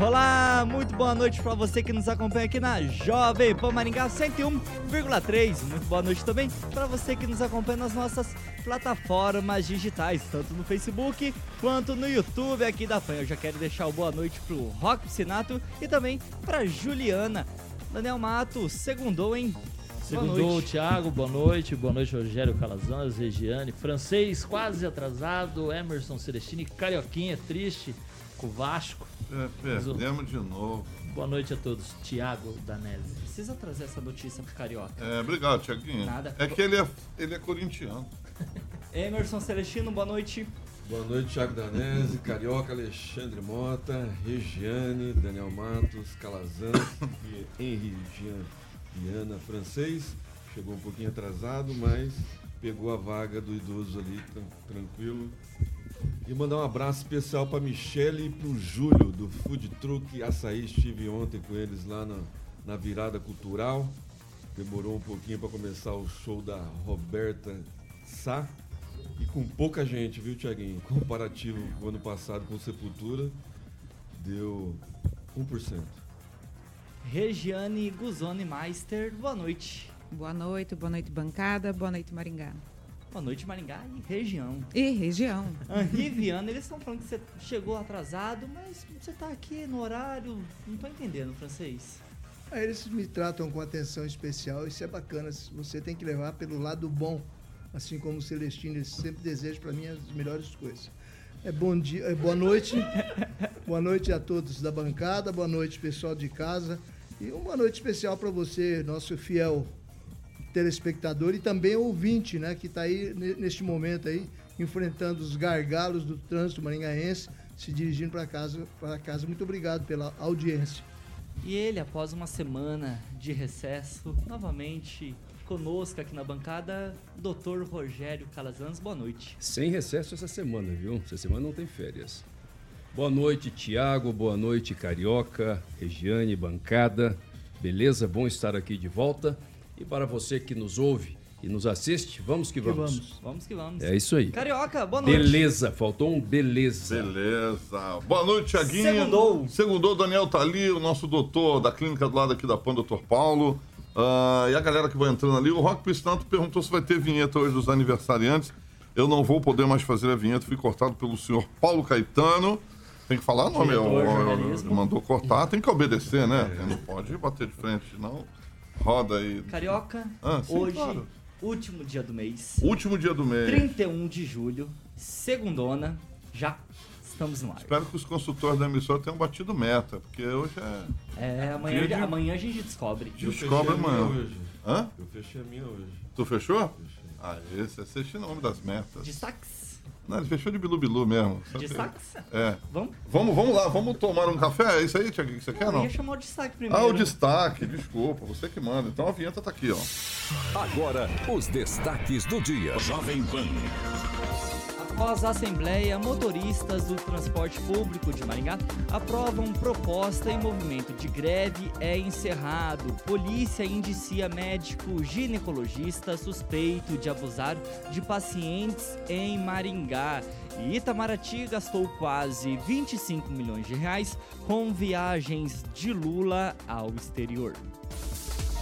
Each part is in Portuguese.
Olá, muito boa noite para você que nos acompanha aqui na Jovem Pan Maringá 101,3. Muito boa noite também para você que nos acompanha nas nossas plataformas digitais, tanto no Facebook quanto no YouTube aqui da Pan. Eu já quero deixar o boa noite pro Rock Sinato e também para Juliana. Daniel Mato, segundou, hein? Segundou, Thiago, boa noite. Boa noite, Rogério Calazans, Regiane. Francês, quase atrasado. Emerson Celestini, Carioquinha, triste com o Vasco. É, perdemos de novo. Boa noite a todos. Tiago Danese. Precisa trazer essa notícia pro Carioca. É, obrigado, Tiaguinho. Nada. É que ele é, ele é corintiano. Emerson Celestino, boa noite. Boa noite, Thiago Danese, Carioca, Alexandre Mota, Regiane, Daniel Matos, Calazan, Henri Jean Viana, francês. Chegou um pouquinho atrasado, mas pegou a vaga do idoso ali, tran tranquilo. E mandar um abraço especial para Michele e para o Júlio, do Food Truck Açaí. Estive ontem com eles lá na, na virada cultural. Demorou um pouquinho para começar o show da Roberta Sá. E com pouca gente, viu, Tiaguinho? Comparativo com o ano passado com Sepultura, deu 1%. Regiane Guzoni Meister, boa noite. Boa noite, boa noite, bancada, boa noite, Maringá. Boa noite, Maringá e região. E região. Henri Viana, eles estão falando que você chegou atrasado, mas você está aqui no horário. Não estou entendendo, francês. Ah, eles me tratam com atenção especial, isso é bacana. Você tem que levar pelo lado bom, assim como o Celestino, ele sempre deseja para mim as melhores coisas. É bom dia, é boa noite. boa noite a todos da bancada, boa noite pessoal de casa e uma noite especial para você, nosso fiel telespectador e também ouvinte, né, que está aí neste momento aí enfrentando os gargalos do trânsito maringaense, se dirigindo para casa, para casa. Muito obrigado pela audiência. E ele, após uma semana de recesso, novamente conosco aqui na bancada, Dr. Rogério Calazans. Boa noite. Sem recesso essa semana, viu? Essa semana não tem férias. Boa noite, Tiago. Boa noite, Carioca, Regiane, bancada. Beleza? Bom estar aqui de volta. E para você que nos ouve e nos assiste, vamos que vamos. Que vamos. vamos que vamos. É isso aí. Carioca, boa noite. Beleza, faltou um beleza. Beleza. Boa noite, Tiaguinho. Segundou. Segundou, Daniel tá ali, o nosso doutor da clínica do lado aqui da PAN, doutor Paulo. Uh, e a galera que vai entrando ali. O Rock Pistanto perguntou se vai ter vinheta hoje dos aniversariantes. Eu não vou poder mais fazer a vinheta, fui cortado pelo senhor Paulo Caetano. Tem que falar nome, eu, mandou cortar, tem que obedecer, né? É. Não pode bater de frente, não. Roda aí. Carioca, ah, sim, hoje, claro. último dia do mês. Último dia do mês. 31 de julho, segundona, já estamos no ar. Espero que os consultores da emissora tenham batido meta, porque hoje é. É, amanhã, de... amanhã a gente descobre. Descobre amanhã. Hoje. Hã? Eu fechei a minha hoje. Tu fechou? Fechei. Ah, esse, esse é o nome das metas. Destaques. Não, ele fechou de bilu bilu mesmo. Destaques? É. Vamos? Vamos, vamos lá, vamos tomar um café? É isso aí, Tiago, que você não, quer, não? Eu ia chamar o destaque primeiro. Ah, o destaque, desculpa, você que manda. Então a vinheta tá aqui, ó. Agora, os destaques do dia. Jovem Pan. Após a Assembleia, motoristas do transporte público de Maringá aprovam proposta em movimento de greve é encerrado. Polícia indicia médico ginecologista suspeito de abusar de pacientes em Maringá. E Itamaraty gastou quase 25 milhões de reais com viagens de Lula ao exterior.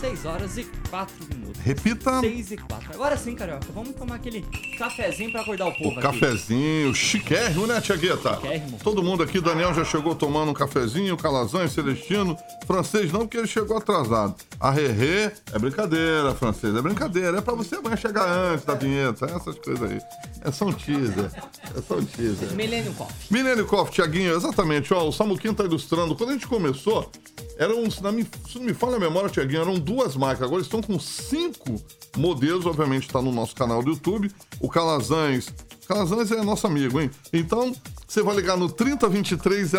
6 horas e 4 minutos. Repita. 6 e 4. Agora sim, Carioca, vamos tomar aquele cafezinho pra acordar o povo O aqui. cafezinho, chiquérrimo, né, Tia Gueta? Chiquérrimo. Todo mundo aqui, Daniel já chegou tomando um cafezinho, Calazan, Celestino. Francês não, porque ele chegou atrasado. A Rerê é brincadeira, francês, é brincadeira. É pra você amanhã chegar antes da vinheta, essas coisas aí. É só um teaser. É só um teaser. Millennium Coffee. Milênio Coffee, Tiaguinho, exatamente. Ó, o Samuquinho tá ilustrando. Quando a gente começou, eram, se não me, se não me falha a memória, Tiaguinho, eram duas marcas. Agora estão com cinco modelos, obviamente está no nosso canal do YouTube. O Calazans. Calazans é nosso amigo, hein? Então, você vai ligar no 3023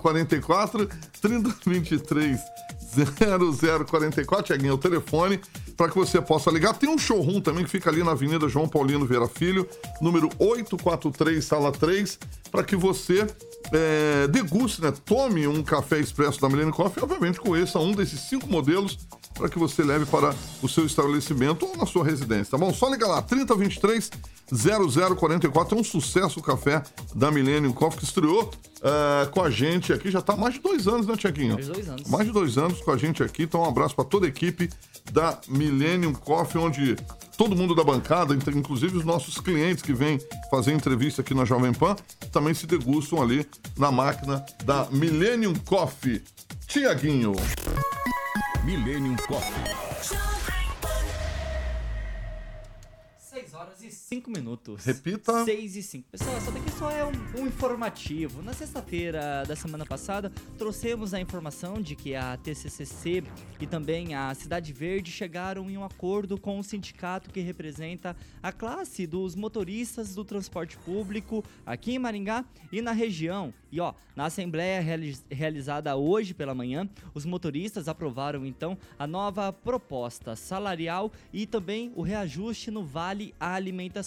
0044, 3023 0044, Tiaguinho, é o telefone, para que você possa ligar. Tem um showroom também que fica ali na Avenida João Paulino Vieira Filho, número 843, sala 3, para que você é, deguste, né? Tome um café expresso da Millennium Coffee obviamente, conheça um desses cinco modelos para que você leve para o seu estabelecimento ou na sua residência, tá bom? Só liga lá, 3023 0044, é um sucesso o café da Millennium Coffee que estreou eh, com a gente aqui, já tá há mais de dois anos, né, Tiaguinho? Mais de dois anos. Mais de dois anos com a gente aqui, então um abraço para toda a equipe da Millennium Coffee, onde todo mundo da bancada, inclusive os nossos clientes que vêm fazer entrevista aqui na Jovem Pan, também se degustam ali na máquina da Millennium Coffee. Tiaguinho. Millennium Coffee. 5 minutos. Repita. 6 e 5. Pessoal, essa daqui só é um, um informativo. Na sexta-feira da semana passada, trouxemos a informação de que a TCCC e também a Cidade Verde chegaram em um acordo com o sindicato que representa a classe dos motoristas do transporte público aqui em Maringá e na região. E ó, na assembleia reali- realizada hoje pela manhã, os motoristas aprovaram então a nova proposta salarial e também o reajuste no Vale Alimentação.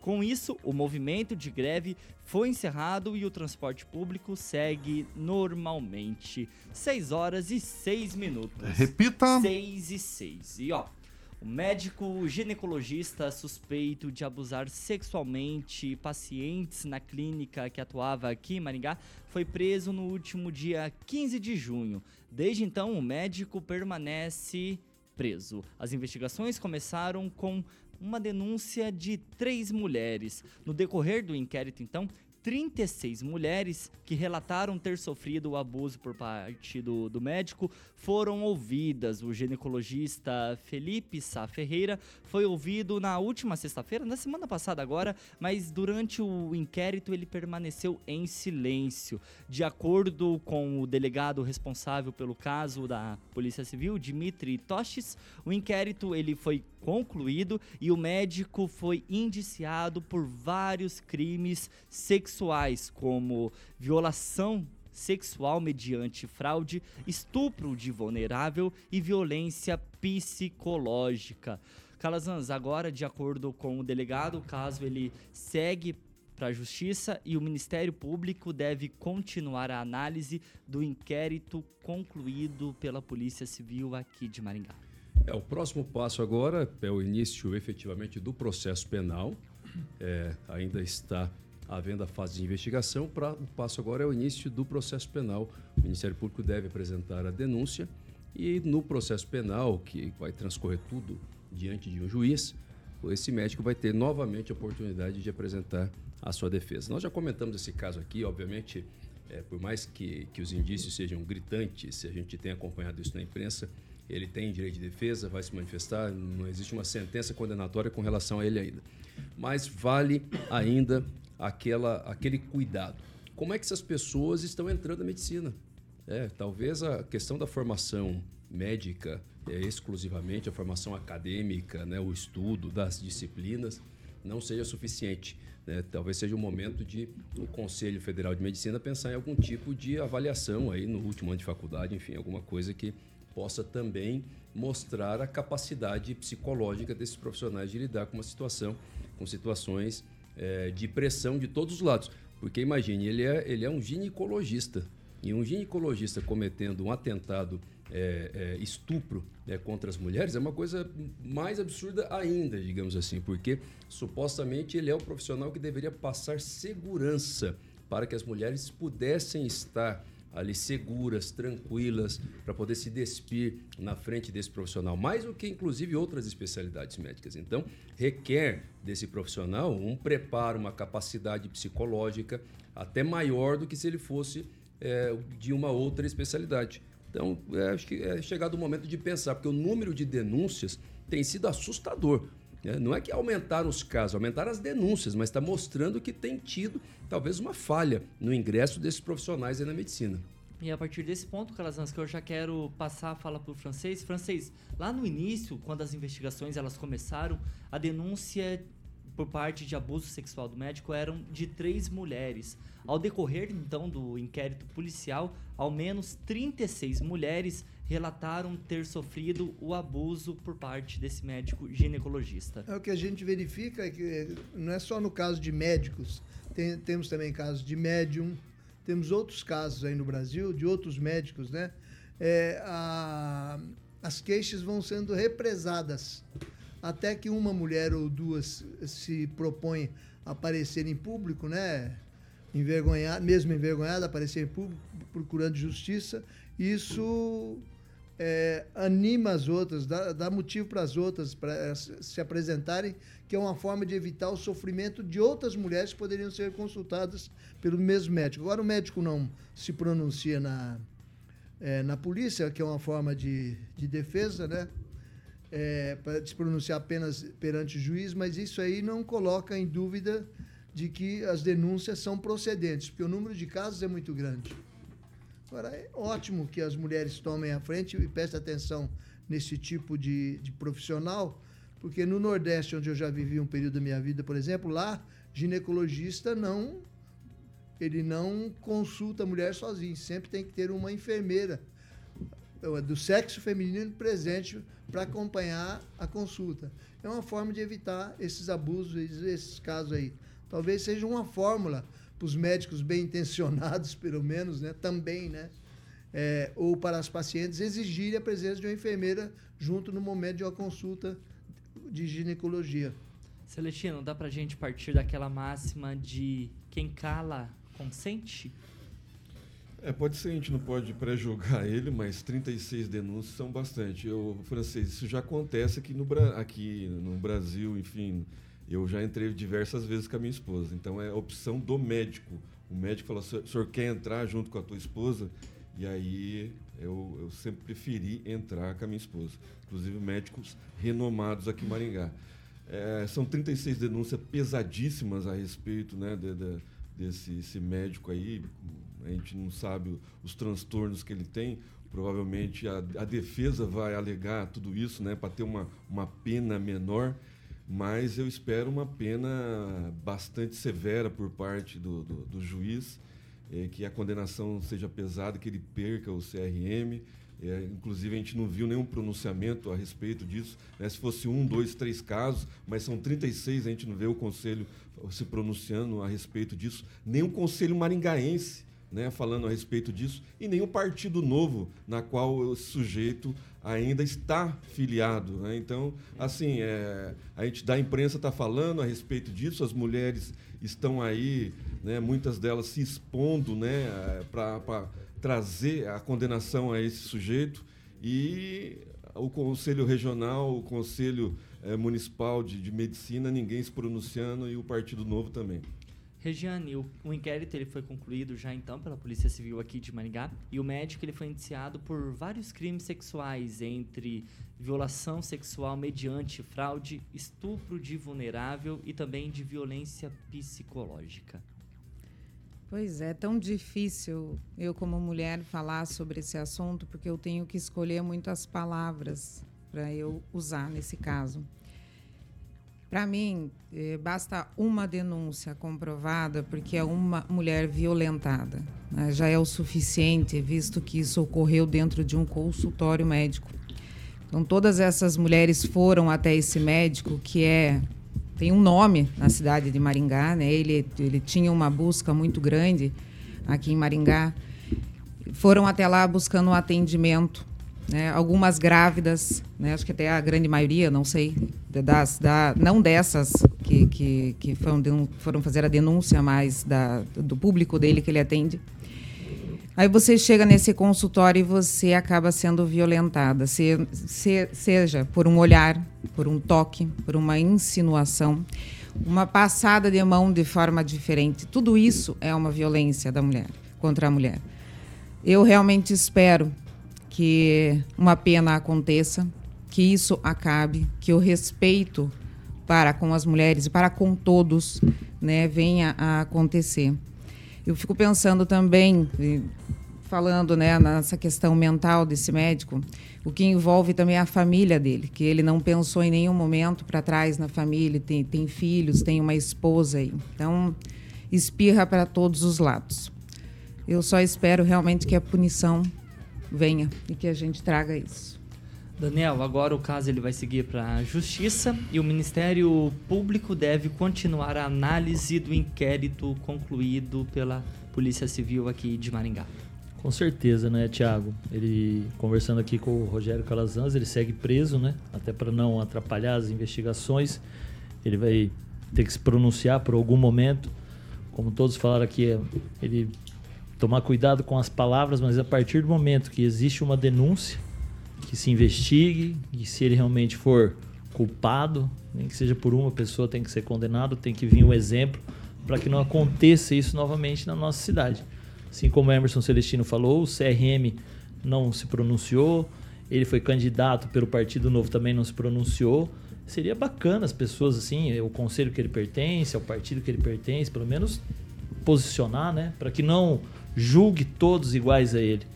Com isso, o movimento de greve foi encerrado e o transporte público segue normalmente. 6 horas e 6 minutos. Repita. 6 e 6. E ó, o médico ginecologista suspeito de abusar sexualmente pacientes na clínica que atuava aqui em Maringá foi preso no último dia 15 de junho. Desde então, o médico permanece preso. As investigações começaram com uma denúncia de três mulheres. No decorrer do inquérito, então, 36 mulheres que relataram ter sofrido o abuso por parte do, do médico foram ouvidas. O ginecologista Felipe Sá Ferreira foi ouvido na última sexta-feira, na semana passada agora, mas durante o inquérito ele permaneceu em silêncio. De acordo com o delegado responsável pelo caso da Polícia Civil, Dimitri Toches, o inquérito ele foi concluído e o médico foi indiciado por vários crimes sexuais, como violação sexual mediante fraude, estupro de vulnerável e violência psicológica. Calazans, agora, de acordo com o delegado, o caso ele segue para a Justiça e o Ministério Público deve continuar a análise do inquérito concluído pela Polícia Civil aqui de Maringá. É, o próximo passo agora é o início efetivamente do processo penal. É, ainda está havendo a fase de investigação. Pra, o passo agora é o início do processo penal. O Ministério Público deve apresentar a denúncia e no processo penal, que vai transcorrer tudo diante de um juiz, esse médico vai ter novamente a oportunidade de apresentar a sua defesa. Nós já comentamos esse caso aqui, obviamente, é, por mais que, que os indícios sejam gritantes, se a gente tem acompanhado isso na imprensa, ele tem direito de defesa, vai se manifestar, não existe uma sentença condenatória com relação a ele ainda. Mas vale ainda aquela, aquele cuidado. Como é que essas pessoas estão entrando na medicina? É, talvez a questão da formação médica, é, exclusivamente a formação acadêmica, né, o estudo das disciplinas, não seja suficiente. Né? Talvez seja o momento de o Conselho Federal de Medicina pensar em algum tipo de avaliação aí no último ano de faculdade, enfim, alguma coisa que possa também mostrar a capacidade psicológica desses profissionais de lidar com uma situação, com situações é, de pressão de todos os lados. Porque imagine, ele é, ele é um ginecologista. E um ginecologista cometendo um atentado é, é, estupro né, contra as mulheres é uma coisa mais absurda ainda, digamos assim, porque supostamente ele é o profissional que deveria passar segurança para que as mulheres pudessem estar ali seguras, tranquilas, para poder se despir na frente desse profissional, mais do que inclusive outras especialidades médicas. Então, requer desse profissional um preparo, uma capacidade psicológica até maior do que se ele fosse é, de uma outra especialidade. Então, é, acho que é chegado o momento de pensar, porque o número de denúncias tem sido assustador. Né? Não é que aumentaram os casos, aumentaram as denúncias, mas está mostrando que tem tido talvez uma falha no ingresso desses profissionais na medicina. E a partir desse ponto, Calazans, que eu já quero passar a fala para o francês. Francês, lá no início, quando as investigações elas começaram, a denúncia por parte de abuso sexual do médico eram de três mulheres. Ao decorrer, então, do inquérito policial, ao menos 36 mulheres relataram ter sofrido o abuso por parte desse médico ginecologista. É o que a gente verifica é que não é só no caso de médicos, tem, temos também casos de médium, temos outros casos aí no Brasil de outros médicos, né? É, a, as queixas vão sendo represadas até que uma mulher ou duas se propõem a aparecer em público, né? Envergonhada, mesmo envergonhada, aparecer em público procurando justiça. Isso é, anima as outras, dá, dá motivo para as outras para se apresentarem, que é uma forma de evitar o sofrimento de outras mulheres que poderiam ser consultadas pelo mesmo médico. Agora, o médico não se pronuncia na, é, na polícia, que é uma forma de, de defesa, né? É, para se pronunciar apenas perante o juiz, mas isso aí não coloca em dúvida de que as denúncias são procedentes, porque o número de casos é muito grande. Agora, é ótimo que as mulheres tomem a frente e prestem atenção nesse tipo de, de profissional, porque no Nordeste, onde eu já vivi um período da minha vida, por exemplo, lá, ginecologista não ele não consulta a mulher sozinho, sempre tem que ter uma enfermeira do sexo feminino presente para acompanhar a consulta. É uma forma de evitar esses abusos, esses casos aí. Talvez seja uma fórmula para os médicos bem intencionados, pelo menos, né, também, né, é, ou para as pacientes exigirem a presença de uma enfermeira junto no momento de uma consulta de ginecologia. Celestino, dá para a gente partir daquela máxima de quem cala consente? É, pode ser, a gente não pode pré-julgar ele, mas 36 denúncias são bastante. Eu, francês, isso já acontece aqui no, aqui no Brasil, enfim, eu já entrei diversas vezes com a minha esposa. Então é opção do médico. O médico falou: o senhor quer entrar junto com a tua esposa? E aí eu, eu sempre preferi entrar com a minha esposa. Inclusive médicos renomados aqui em Maringá. É, são 36 denúncias pesadíssimas a respeito né, de, de, desse médico aí. A gente não sabe os transtornos que ele tem. Provavelmente a, a defesa vai alegar tudo isso né, para ter uma, uma pena menor mas eu espero uma pena bastante severa por parte do, do, do juiz, é, que a condenação seja pesada, que ele perca o CRM. É, inclusive, a gente não viu nenhum pronunciamento a respeito disso. Né? Se fosse um, dois, três casos, mas são 36, a gente não vê o Conselho se pronunciando a respeito disso. Nem o Conselho Maringaense né, falando a respeito disso, e nem o Partido Novo, na qual o sujeito ainda está filiado. Né? Então, assim, é, a gente da imprensa está falando a respeito disso, as mulheres estão aí, né, muitas delas se expondo né, para trazer a condenação a esse sujeito, e o Conselho Regional, o Conselho é, Municipal de, de Medicina, ninguém se pronunciando, e o Partido Novo também. Regiane, o, o, inquérito ele foi concluído já então pela Polícia Civil aqui de Maringá e o médico ele foi indiciado por vários crimes sexuais, entre violação sexual mediante fraude, estupro de vulnerável e também de violência psicológica. Pois é, tão difícil eu como mulher falar sobre esse assunto porque eu tenho que escolher muitas palavras para eu usar nesse caso. Para mim, eh, basta uma denúncia comprovada, porque é uma mulher violentada. Né? Já é o suficiente, visto que isso ocorreu dentro de um consultório médico. Então, todas essas mulheres foram até esse médico, que é tem um nome na cidade de Maringá, né? Ele, ele tinha uma busca muito grande aqui em Maringá. Foram até lá buscando um atendimento né? Algumas grávidas, né? acho que até a grande maioria, não sei, das, da, não dessas que, que, que foram, foram fazer a denúncia, mas da, do público dele que ele atende. Aí você chega nesse consultório e você acaba sendo violentada, se, se, seja por um olhar, por um toque, por uma insinuação, uma passada de mão de forma diferente. Tudo isso é uma violência da mulher contra a mulher. Eu realmente espero que uma pena aconteça, que isso acabe, que o respeito para com as mulheres e para com todos né, venha a acontecer. Eu fico pensando também, falando né, nessa questão mental desse médico, o que envolve também a família dele, que ele não pensou em nenhum momento para trás na família, tem, tem filhos, tem uma esposa aí. Então, espirra para todos os lados. Eu só espero realmente que a punição venha e que a gente traga isso. Daniel, agora o caso ele vai seguir para a Justiça e o Ministério Público deve continuar a análise do inquérito concluído pela Polícia Civil aqui de Maringá. Com certeza, né, Tiago? Ele conversando aqui com o Rogério Calazans, ele segue preso, né? Até para não atrapalhar as investigações. Ele vai ter que se pronunciar por algum momento. Como todos falaram aqui, ele tomar cuidado com as palavras, mas a partir do momento que existe uma denúncia, que se investigue e se ele realmente for culpado, nem que seja por uma pessoa, tem que ser condenado, tem que vir um exemplo para que não aconteça isso novamente na nossa cidade. Assim como Emerson Celestino falou, o CRM não se pronunciou, ele foi candidato pelo Partido Novo também não se pronunciou. Seria bacana as pessoas assim, o conselho que ele pertence, ao partido que ele pertence, pelo menos posicionar, né, para que não julgue todos iguais a ele.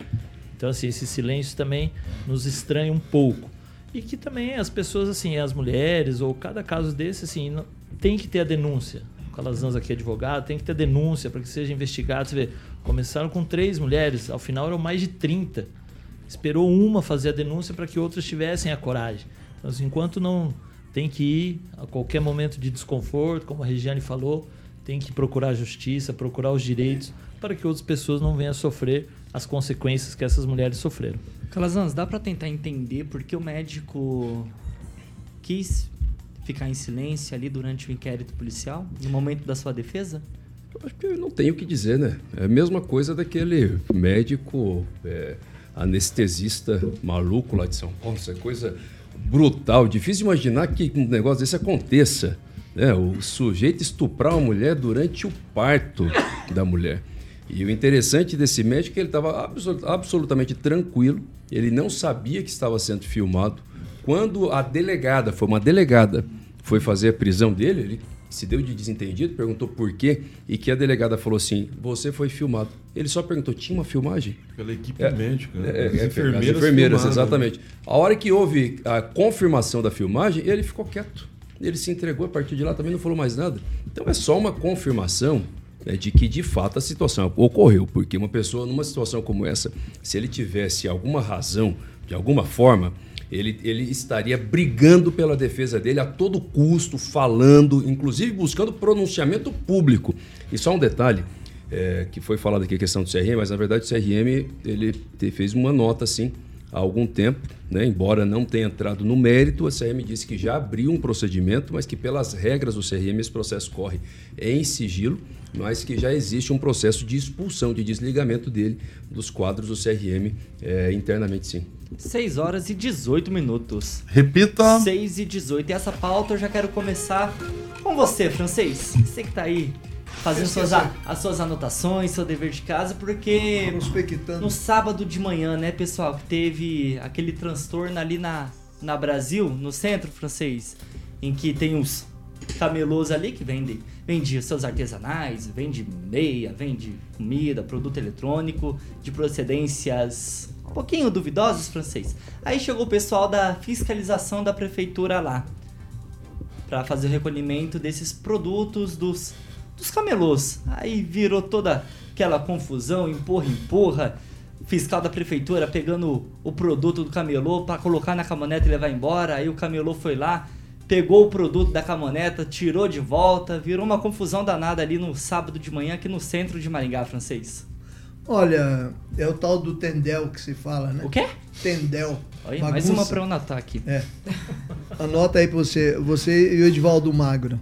Então, assim, esse silêncio também nos estranha um pouco. E que também as pessoas, assim, as mulheres, ou cada caso desse, assim, não, tem que ter a denúncia. O Calazans aqui é advogado, tem que ter denúncia para que seja investigado. Você vê, começaram com três mulheres, ao final eram mais de 30. Esperou uma fazer a denúncia para que outras tivessem a coragem. Então, assim, enquanto não tem que ir a qualquer momento de desconforto, como a Regiane falou, tem que procurar a justiça, procurar os direitos para que outras pessoas não venham a sofrer as consequências que essas mulheres sofreram. Calazans, dá para tentar entender por que o médico quis ficar em silêncio ali durante o inquérito policial, no momento da sua defesa? Eu acho que eu não tenho o que dizer, né? É a mesma coisa daquele médico é, anestesista maluco lá de São Paulo. Isso é coisa brutal. Difícil imaginar que um negócio desse aconteça. Né? O sujeito estuprar uma mulher durante o parto da mulher. E o interessante desse médico é que ele estava absolut, absolutamente tranquilo, ele não sabia que estava sendo filmado. Quando a delegada, foi uma delegada, foi fazer a prisão dele, ele se deu de desentendido, perguntou por quê, e que a delegada falou assim: Você foi filmado. Ele só perguntou: Tinha uma filmagem? Pela equipe é, médica, né? É, é, enfermeiras, as enfermeiras exatamente. A hora que houve a confirmação da filmagem, ele ficou quieto. Ele se entregou a partir de lá, também não falou mais nada. Então é só uma confirmação né, de que de fato a situação ocorreu, porque uma pessoa numa situação como essa, se ele tivesse alguma razão, de alguma forma, ele, ele estaria brigando pela defesa dele a todo custo, falando, inclusive buscando pronunciamento público. E só um detalhe, é, que foi falado aqui a questão do CRM, mas na verdade o CRM ele fez uma nota assim há algum tempo, né? embora não tenha entrado no mérito, a CRM disse que já abriu um procedimento, mas que pelas regras do CRM esse processo corre em sigilo mas que já existe um processo de expulsão, de desligamento dele dos quadros do CRM é, internamente, sim. 6 horas e 18 minutos. Repita. 6 e 18. E essa pauta eu já quero começar com você, francês. Você que está aí fazendo suas, as suas anotações, seu dever de casa, porque no sábado de manhã, né, pessoal, que teve aquele transtorno ali na, na Brasil, no centro francês, em que tem uns camelôs ali que vendem vende seus artesanais, vende meia, vende comida, produto eletrônico de procedências um pouquinho duvidosas, francês. Aí chegou o pessoal da fiscalização da prefeitura lá para fazer o recolhimento desses produtos dos dos camelôs. Aí virou toda aquela confusão, empurra, empurra. Fiscal da prefeitura pegando o produto do camelô para colocar na caminhonete e levar embora. Aí o camelô foi lá, pegou o produto da caminhoneta, tirou de volta, virou uma confusão danada ali no sábado de manhã aqui no centro de Maringá, francês. Olha, é o tal do tendel que se fala, né? O quê? Tendel. Olha, mais uma para eu anotar aqui. É. Anota aí para você, você e o Edvaldo Magro.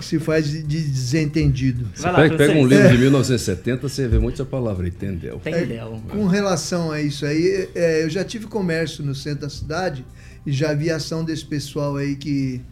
se faz de desentendido. Você pega, pega, um livro de 1970, você vê muita palavra, entendeu? Entendeu. É, com relação a isso aí, é, eu já tive comércio no centro da cidade e já vi ação desse pessoal aí que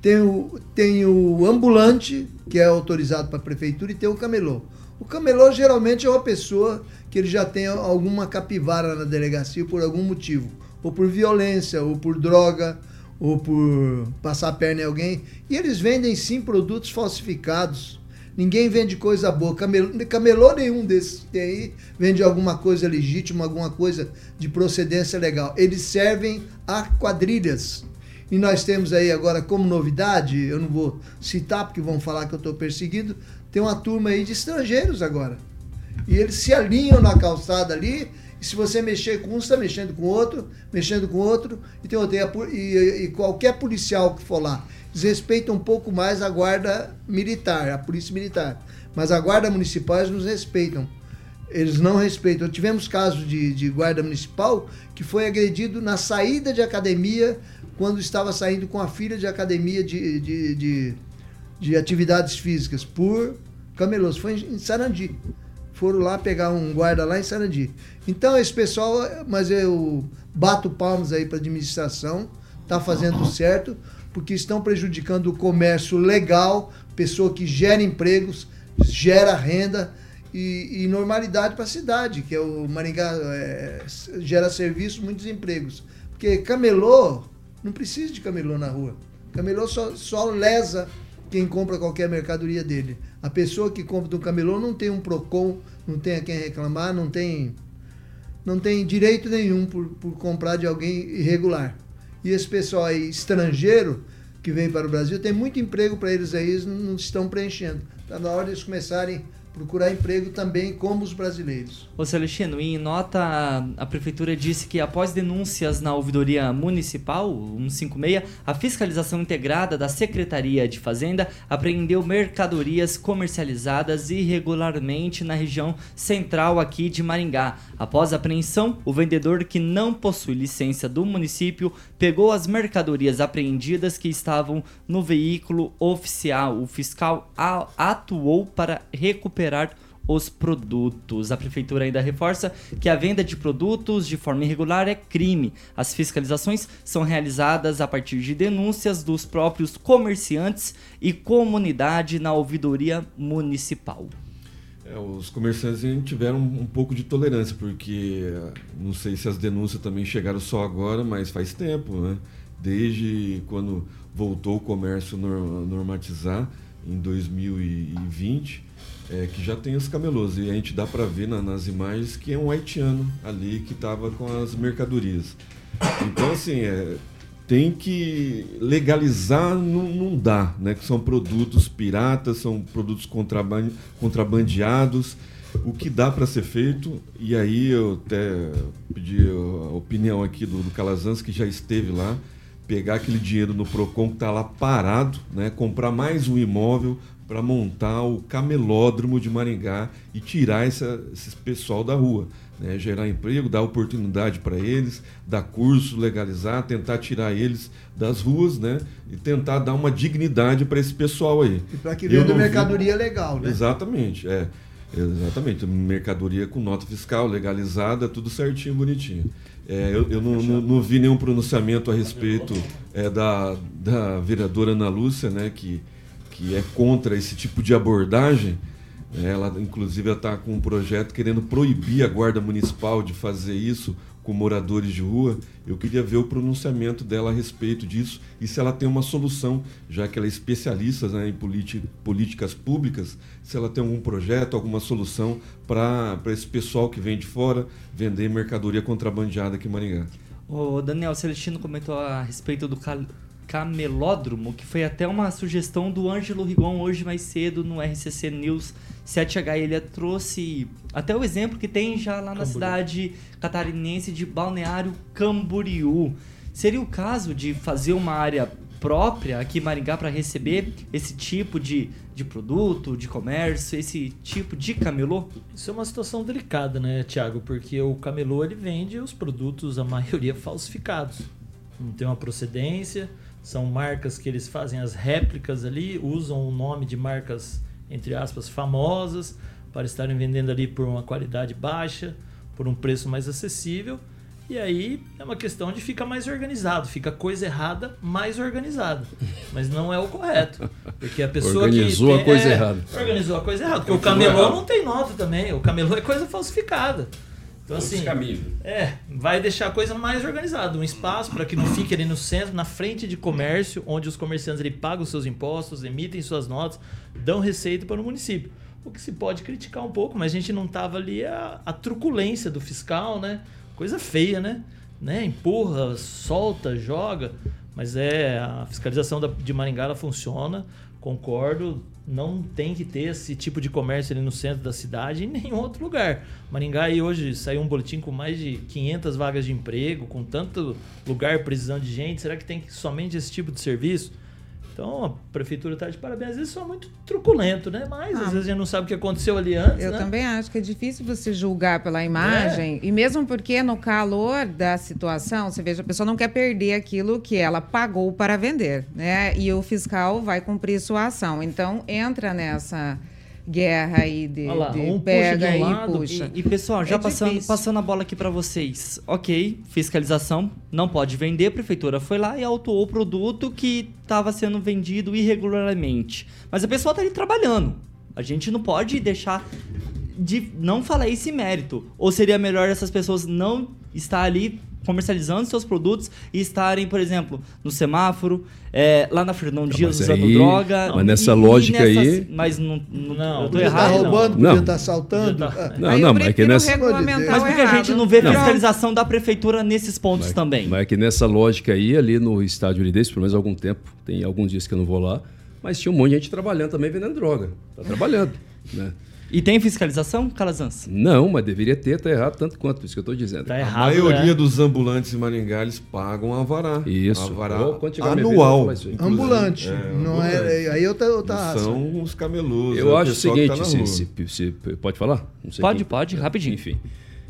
tem o, tem o ambulante, que é autorizado para a prefeitura, e tem o camelô. O camelô geralmente é uma pessoa que ele já tem alguma capivara na delegacia por algum motivo, ou por violência, ou por droga, ou por passar a perna em alguém. E eles vendem sim produtos falsificados. Ninguém vende coisa boa. Camelô, camelô nenhum desses que aí vende alguma coisa legítima, alguma coisa de procedência legal. Eles servem a quadrilhas. E nós temos aí agora como novidade, eu não vou citar porque vão falar que eu estou perseguido, tem uma turma aí de estrangeiros agora. E eles se alinham na calçada ali e se você mexer com um, está mexendo com outro, mexendo com outro, e, tem outro, e, e qualquer policial que for lá desrespeita um pouco mais a guarda militar, a polícia militar. Mas a guarda municipal nos respeitam. Eles não respeitam. Tivemos casos de, de guarda municipal que foi agredido na saída de academia, quando estava saindo com a filha de academia de, de, de, de atividades físicas, por camelôs. Foi em Sarandi foram lá pegar um guarda lá em Sarandi. Então, esse pessoal, mas eu bato palmas aí para a administração, está fazendo certo, porque estão prejudicando o comércio legal, pessoa que gera empregos, gera renda e, e normalidade para a cidade, que é o Maringá é, gera serviço, muitos empregos. Porque camelô, não precisa de camelô na rua. Camelô só, só lesa quem compra qualquer mercadoria dele. A pessoa que compra do camelô não tem um PROCON, não tem a quem reclamar, não tem, não tem direito nenhum por, por comprar de alguém irregular. E esse pessoal aí, estrangeiro, que vem para o Brasil, tem muito emprego para eles aí, eles não estão preenchendo. Está na hora de eles começarem procurar emprego também como os brasileiros. Ô Celestino, em nota, a prefeitura disse que após denúncias na ouvidoria municipal 156, a fiscalização integrada da Secretaria de Fazenda apreendeu mercadorias comercializadas irregularmente na região central aqui de Maringá. Após a apreensão, o vendedor que não possui licença do município pegou as mercadorias apreendidas que estavam no veículo oficial. O fiscal atuou para recuperar os produtos. A prefeitura ainda reforça que a venda de produtos de forma irregular é crime. As fiscalizações são realizadas a partir de denúncias dos próprios comerciantes e comunidade na ouvidoria municipal. É, os comerciantes tiveram um pouco de tolerância, porque não sei se as denúncias também chegaram só agora, mas faz tempo, né? Desde quando voltou o comércio normatizar, em 2020, é, que já tem os camelôs. E a gente dá para ver na, nas imagens que é um haitiano ali que estava com as mercadorias. Então, assim, é, tem que legalizar, não, não dá, né? Que são produtos piratas, são produtos contrabandeados. O que dá para ser feito, e aí eu até pedi a opinião aqui do, do Calazans, que já esteve lá, pegar aquele dinheiro no PROCON que está lá parado, né? comprar mais um imóvel para montar o camelódromo de Maringá e tirar essa, esse pessoal da rua né, gerar emprego, dar oportunidade para eles, dar curso, legalizar, tentar tirar eles das ruas, né, e tentar dar uma dignidade para esse pessoal aí. E para que venda mercadoria vi... legal, né? Exatamente, é. Exatamente, mercadoria com nota fiscal legalizada, tudo certinho, bonitinho. É, eu, eu não, não, não, vi nenhum pronunciamento a respeito é, da, da vereadora Ana Lúcia, né, que, que é contra esse tipo de abordagem. Ela, inclusive, está com um projeto querendo proibir a Guarda Municipal de fazer isso com moradores de rua. Eu queria ver o pronunciamento dela a respeito disso e se ela tem uma solução, já que ela é especialista né, em políticas públicas, se ela tem algum projeto, alguma solução para esse pessoal que vem de fora vender mercadoria contrabandeada aqui em Maringá. O Daniel Celestino comentou a respeito do camelódromo, que foi até uma sugestão do Ângelo Rigon hoje mais cedo no RCC News 7H. Ele trouxe até o exemplo que tem já lá na Camboriú. cidade catarinense de Balneário Camboriú. Seria o caso de fazer uma área própria aqui em Maringá para receber esse tipo de, de produto, de comércio, esse tipo de camelô? Isso é uma situação delicada, né, Tiago? Porque o camelô ele vende os produtos, a maioria falsificados. Não tem uma procedência, São marcas que eles fazem as réplicas ali, usam o nome de marcas, entre aspas, famosas, para estarem vendendo ali por uma qualidade baixa, por um preço mais acessível. E aí é uma questão de ficar mais organizado, fica coisa errada mais organizada. Mas não é o correto. Porque a pessoa Organizou que a tem- coisa é, errada. Organizou a coisa errada. Porque o camelô não tem nota também. O camelô é coisa falsificada. Então, assim, caminho. é, vai deixar a coisa mais organizada, um espaço para que não fique ali no centro, na frente de comércio, onde os comerciantes ele pagam seus impostos, emitem suas notas, dão receita para o município. O que se pode criticar um pouco, mas a gente não tava ali a, a truculência do fiscal, né? Coisa feia, né? né? Empurra, solta, joga, mas é a fiscalização da- de Maringá ela funciona, concordo. Não tem que ter esse tipo de comércio ali no centro da cidade e em nenhum outro lugar. Maringá aí hoje saiu um boletim com mais de 500 vagas de emprego, com tanto lugar precisando de gente. Será que tem somente esse tipo de serviço? Então a prefeitura está de parabéns. Às vezes só muito truculento, né? Mas Ah. às vezes a gente não sabe o que aconteceu ali antes. Eu né? também acho que é difícil você julgar pela imagem. E mesmo porque no calor da situação, você veja, a pessoa não quer perder aquilo que ela pagou para vender, né? E o fiscal vai cumprir sua ação. Então entra nessa guerra aí de, Olha lá, de um puxa pega de um e lado puxa. E, e, pessoal, já É passando, difícil. passando a bola aqui pra vocês. Ok, fiscalização, não pode vender, a prefeitura foi lá e autuou o produto que estava sendo vendido irregularmente. Mas a pessoa tá ali trabalhando. A gente não pode deixar de não falar esse mérito. Ou seria melhor essas pessoas não estar ali comercializando seus produtos e estarem, por exemplo, no semáforo, é, lá na Fernão Dias mas usando aí- droga. mas nessa lógica aí- Mas não, não, Não, eu tô estar errado. não. roubando, Não. podia estar assaltando. Podia tá- Não, não, mas é que nessa. Mas o por que a gente não vê Pronto. fiscalização da prefeitura nesses pontos Mas, também? mas é que nessa lógica aí, ali no estádio Uridense, pelo menos há algum tempo, tem alguns dias que eu não vou lá, mas tinha um monte de gente trabalhando também vendendo droga. Tá trabalhando, né? E tem fiscalização, Calazans? Não, mas deveria ter, tá errado tanto quanto, isso que eu tô dizendo. Tá A errado. maioria né? dos ambulantes em Maringá, eles pagam alvará. Isso. A eu vou anual. inclusive. Ambulante. É, não ambulante. é, aí Não raça. São os camelôs. é Eu acho o que seguinte, tá se, se- se- pode falar? Não sei Pode, quem- pode, rapidinho. Enfim,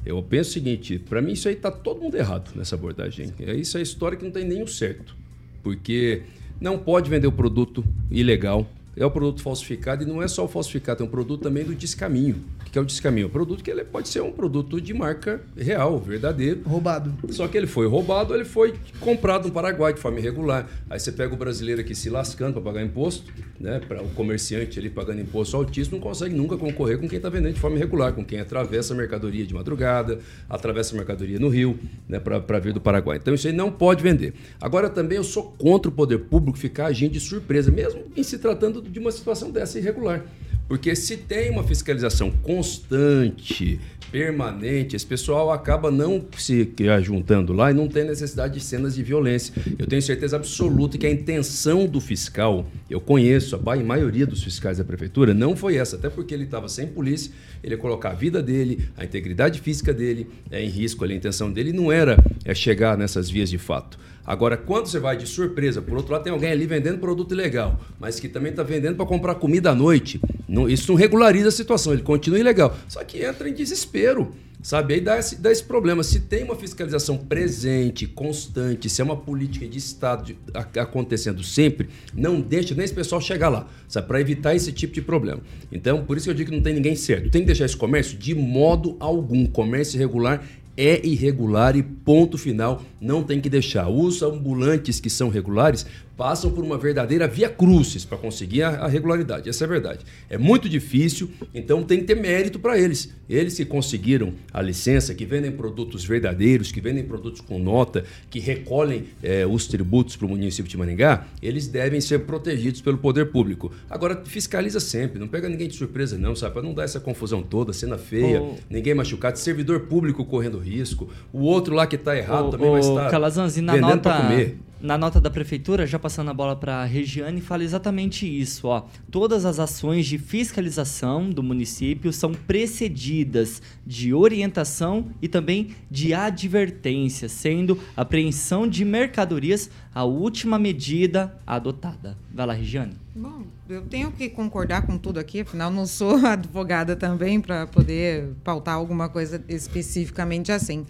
eu penso o seguinte, para mim isso aí tá todo mundo errado nessa abordagem. É isso é história que não tem nenhum certo, porque não pode vender o produto ilegal. É o produto falsificado e não é só o falsificado, é um produto também do descaminho. O que é o descaminho? Um produto que ele pode ser um produto de marca real, verdadeiro. Roubado. Só que ele foi roubado, ele foi comprado no Paraguai de forma irregular. Aí você pega o brasileiro aqui se lascando para pagar imposto, né? Para o comerciante ali pagando imposto altíssimo, não consegue nunca concorrer com quem está vendendo de forma irregular, com quem atravessa a mercadoria de madrugada, atravessa a mercadoria no Rio, né? Para vir do Paraguai. Então isso aí não pode vender. Agora também eu sou contra o poder público ficar agindo de surpresa, mesmo em se tratando de uma situação dessa irregular. Porque se tem uma fiscalização constante, permanente, esse pessoal acaba não se juntando lá e não tem necessidade de cenas de violência. Eu tenho certeza absoluta que a intenção do fiscal, eu conheço a maioria dos fiscais da prefeitura, não foi essa, até porque ele estava sem polícia, ele ia colocar a vida dele, a integridade física dele é, em risco, ali, a intenção dele não era é, chegar nessas vias de fato. Agora, quando você vai de surpresa, por outro lado, tem alguém ali vendendo produto ilegal, mas que também está vendendo para comprar comida à noite. Não- isso não regulariza a situação, ele continua ilegal. Só que entra em desespero. Sabe, aí dá esse, dá esse problema. Se tem uma fiscalização presente, constante, se é uma política de Estado de- a- acontecendo sempre, não deixa nem esse pessoal chegar lá, sabe, para evitar esse tipo de problema. Então, por isso que eu digo que não tem ninguém certo. Tem que deixar esse comércio de modo algum. Comércio irregular é irregular e ponto final, não tem que deixar. Os ambulantes que são regulares passam por uma verdadeira via crucis para conseguir a, a regularidade. Essa é a verdade. É muito difícil, então tem que ter mérito para eles. Eles que conseguiram a licença, que vendem produtos verdadeiros, que vendem produtos com nota, que recolhem eh, os tributos para o município de Maringá, eles devem ser protegidos pelo poder público. Agora, fiscaliza sempre, não pega ninguém de surpresa não, sabe? Para não dar essa confusão toda, cena feia, Ô. ninguém machucado, servidor público correndo risco, o outro lá que está errado Ô, também ô, vai estar Calazans, e na vendendo nota, para comer. Na nota da prefeitura, já passando a bola para a Regiane, fala exatamente isso. Ó. Todas as ações de fiscalização do município são precedidas de orientação e também de advertência, sendo apreensão de mercadorias a última medida adotada. Vai lá, Regiane. Bom, eu tenho que concordar com tudo aqui, afinal não sou advogada também para poder pautar alguma coisa especificamente assim.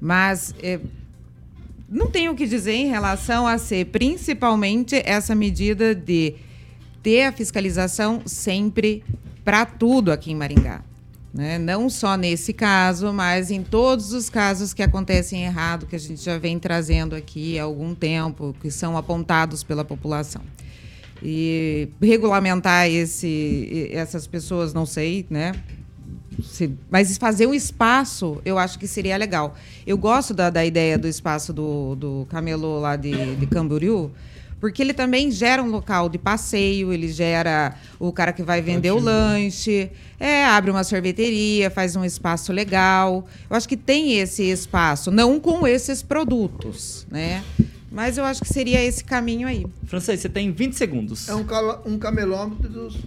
Mas é, não tenho o que dizer em relação a ser principalmente essa medida de ter a fiscalização sempre para tudo aqui em Maringá. Né? Não só nesse caso, mas em todos os casos que acontecem errado, que a gente já vem trazendo aqui há algum tempo, que são apontados pela população. E regulamentar esse, essas pessoas, não sei, né? Se, mas fazer um espaço, eu acho que seria legal. Eu gosto da, da ideia do espaço do, do camelô lá de, de Camboriú, porque ele também gera um local de passeio, ele gera o cara que vai vender o lanche, é, abre uma sorveteria, faz um espaço legal. Eu acho que tem esse espaço, não com esses produtos, né? Mas eu acho que seria esse caminho aí. Francês, você tem 20 segundos. É um, cala- um camelódromo,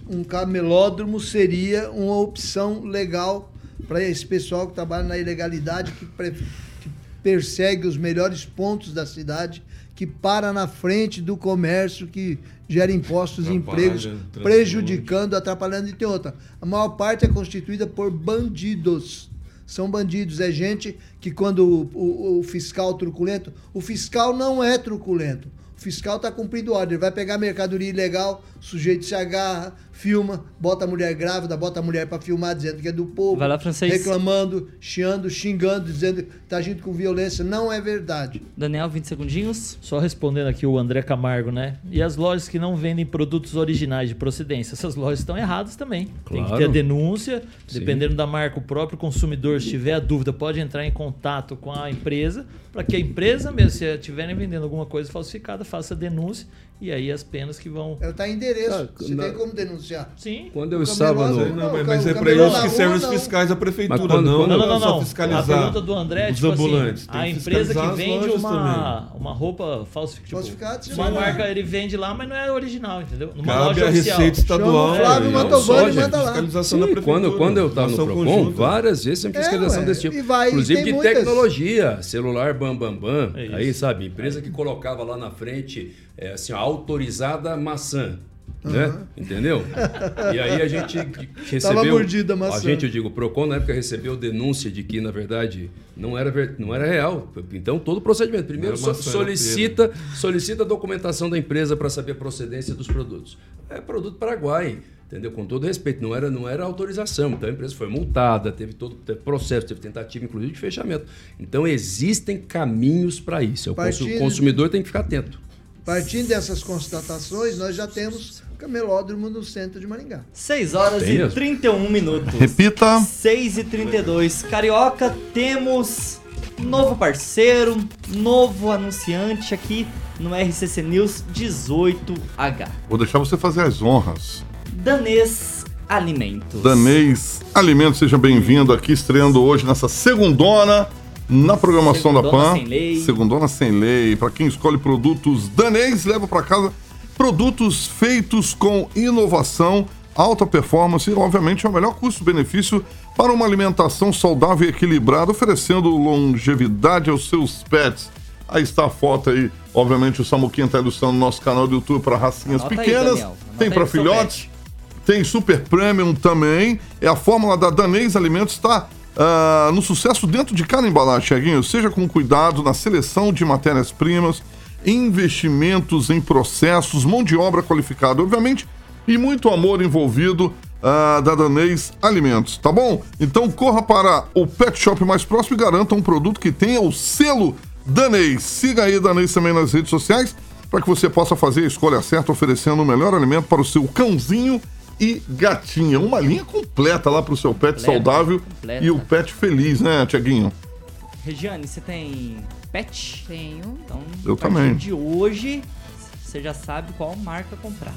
um camelódromo seria uma opção legal para esse pessoal que trabalha na ilegalidade, que, pre- que persegue os melhores pontos da cidade, que para na frente do comércio, que gera impostos e empregos, prejudicando, atrapalhando e tem outra. A maior parte é constituída por bandidos. São bandidos, é gente que quando o, o- o fiscal truculento, o fiscal não é truculento. O fiscal está cumprindo ordem, ele vai pegar mercadoria ilegal, sujeito se agarra, filma, bota a mulher grávida, bota a mulher para filmar dizendo que é do povo, Vai lá, francês. reclamando, chiando, xingando, dizendo que está agindo com violência. Não é verdade. Daniel, 20 segundinhos. Só respondendo aqui o André Camargo, né? E as lojas que não vendem produtos originais de procedência, essas lojas estão erradas também. Tem que Claro. ter a denúncia, Sim. dependendo da marca, o próprio consumidor, se tiver a dúvida, pode entrar em contato com a empresa, para que a empresa mesmo, se estiverem vendendo alguma coisa falsificada, faça a denúncia e aí as penas que vão. Ela está em endereço. Ah, Você na- tem como denunciar. Sim. Quando eu estava no. Não, mas, Não, mas é para na que servem os fiscais da prefeitura, Mas quando- não, quando- Não, não, não, só não. fiscalizar. A pergunta do André é os tipo ambulantes. assim, a empresa que vende uma, uma roupa falsificada. Tipo, Falsificada, você uma marca ele vende lá, mas não é original, entendeu? Numa Cabe loja a oficial. Receita Estadual. Chama o Flávio Mantovani só, e manda lá. Fiscalização Sim, da prefeitura. quando, quando eu estava no Procon, conjunta. várias vezes tem fiscalização ué, desse tipo. Inclusive de tecnologia, celular bam bam bam. É aí, sabe, empresa que colocava lá na frente, é, assim, ó, autorizada maçã. Né? Entendeu? E aí a gente recebeu. mordida a maçã. A gente, eu digo, o Procon na época recebeu denúncia de que, na verdade, não era, não era real. Então, todo o procedimento. Primeiro, so- solicita, solicita a documentação da empresa para saber a procedência dos produtos. É produto paraguai. Entendeu? Com todo respeito, não era, não era autorização. Então a empresa foi multada, teve todo teve processo, teve tentativa, inclusive, de fechamento. Então existem caminhos para isso. O consu- Partindo- consumidor tem que ficar atento. Partindo dessas constatações, nós já temos camelódromo no centro de Maringá. 6 horas Tem e mesmo? 31 minutos. Repita. 6 e 32. Carioca, temos novo parceiro, novo anunciante aqui no RCC News 18H. Vou deixar você fazer as honras. Danês Alimentos. Danês Alimentos, seja bem-vindo aqui, estreando hoje nessa segundona na programação da Segundona PAN. sem lei. Segundona sem lei. Para quem escolhe produtos danês, leva para casa produtos feitos com inovação, alta performance e, obviamente, é o melhor custo-benefício para uma alimentação saudável e equilibrada, oferecendo longevidade aos seus pets. Aí está a foto aí. Obviamente, o Samuquinha está ilustrando no nosso canal do YouTube para racinhas Anota aí, pequenas. Anota Tem aí para filhotes. Tem Super Premium também. É a fórmula da Danês Alimentos está ah, no sucesso dentro de cada embalagem, Thiaguinho. Seja com cuidado na seleção de matérias-primas, investimentos em processos, mão de obra qualificada, obviamente, e muito amor envolvido ah, da Danês Alimentos, tá bom? Então corra para o pet shop mais próximo e garanta um produto que tenha o selo Danês. Siga aí Danês também nas redes sociais para que você possa fazer a escolha certa, oferecendo o melhor alimento para o seu cãozinho e gatinha. Uma linha completa lá para o seu pet Completa, saudável completa. e o pet feliz, né, Tiaguinho? Regiane, você tem pet? Tenho. Então, Eu a partir também. de hoje, você já sabe qual marca comprar.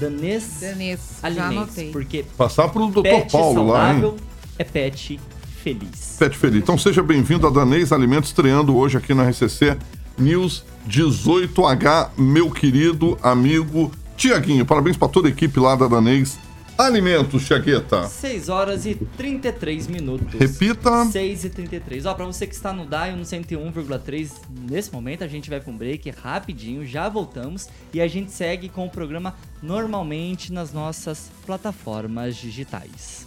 Danês Danês, já Alimentos. anotei. Porque Passar para o Dr. pet Paulo lá, hein? é pet feliz. Pet Feliz. Então seja bem-vindo a Danês Alimentos, estreando hoje aqui na RCC News 18H, meu querido amigo Tiaguinho. Parabéns para toda a equipe lá da Danês Alimentos, Tiagueta. 6 horas e 33 minutos. Repita. 6 e 33. Ó, pra você que está no Dial no 101,3, nesse momento a gente vai pra um break rapidinho, já voltamos e a gente segue com o programa normalmente nas nossas plataformas digitais.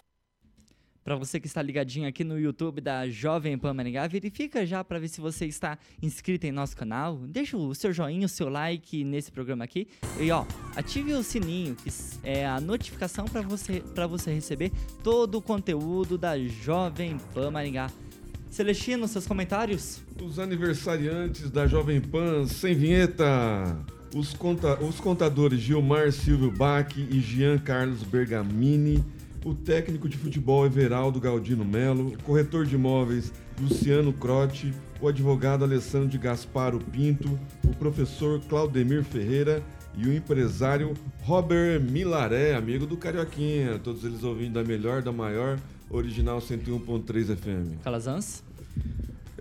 Para você que está ligadinho aqui no YouTube da Jovem Pan Maringá, verifica já para ver se você está inscrito em nosso canal. Deixa o seu joinha, o seu like nesse programa aqui. E ó, ative o sininho, que é a notificação para você, para você receber todo o conteúdo da Jovem Pan Maringá. Celestino, seus comentários? Os aniversariantes da Jovem Pan sem vinheta. Os, conta, os contadores Gilmar Silvio Bach e Jean Carlos Bergamini o técnico de futebol Everaldo Galdino Melo, o corretor de imóveis Luciano Crotti, o advogado Alessandro de Gasparo Pinto, o professor Claudemir Ferreira e o empresário Robert Milaré, amigo do Carioquinha. Todos eles ouvindo da melhor, da maior, original 101.3 FM. Calazans?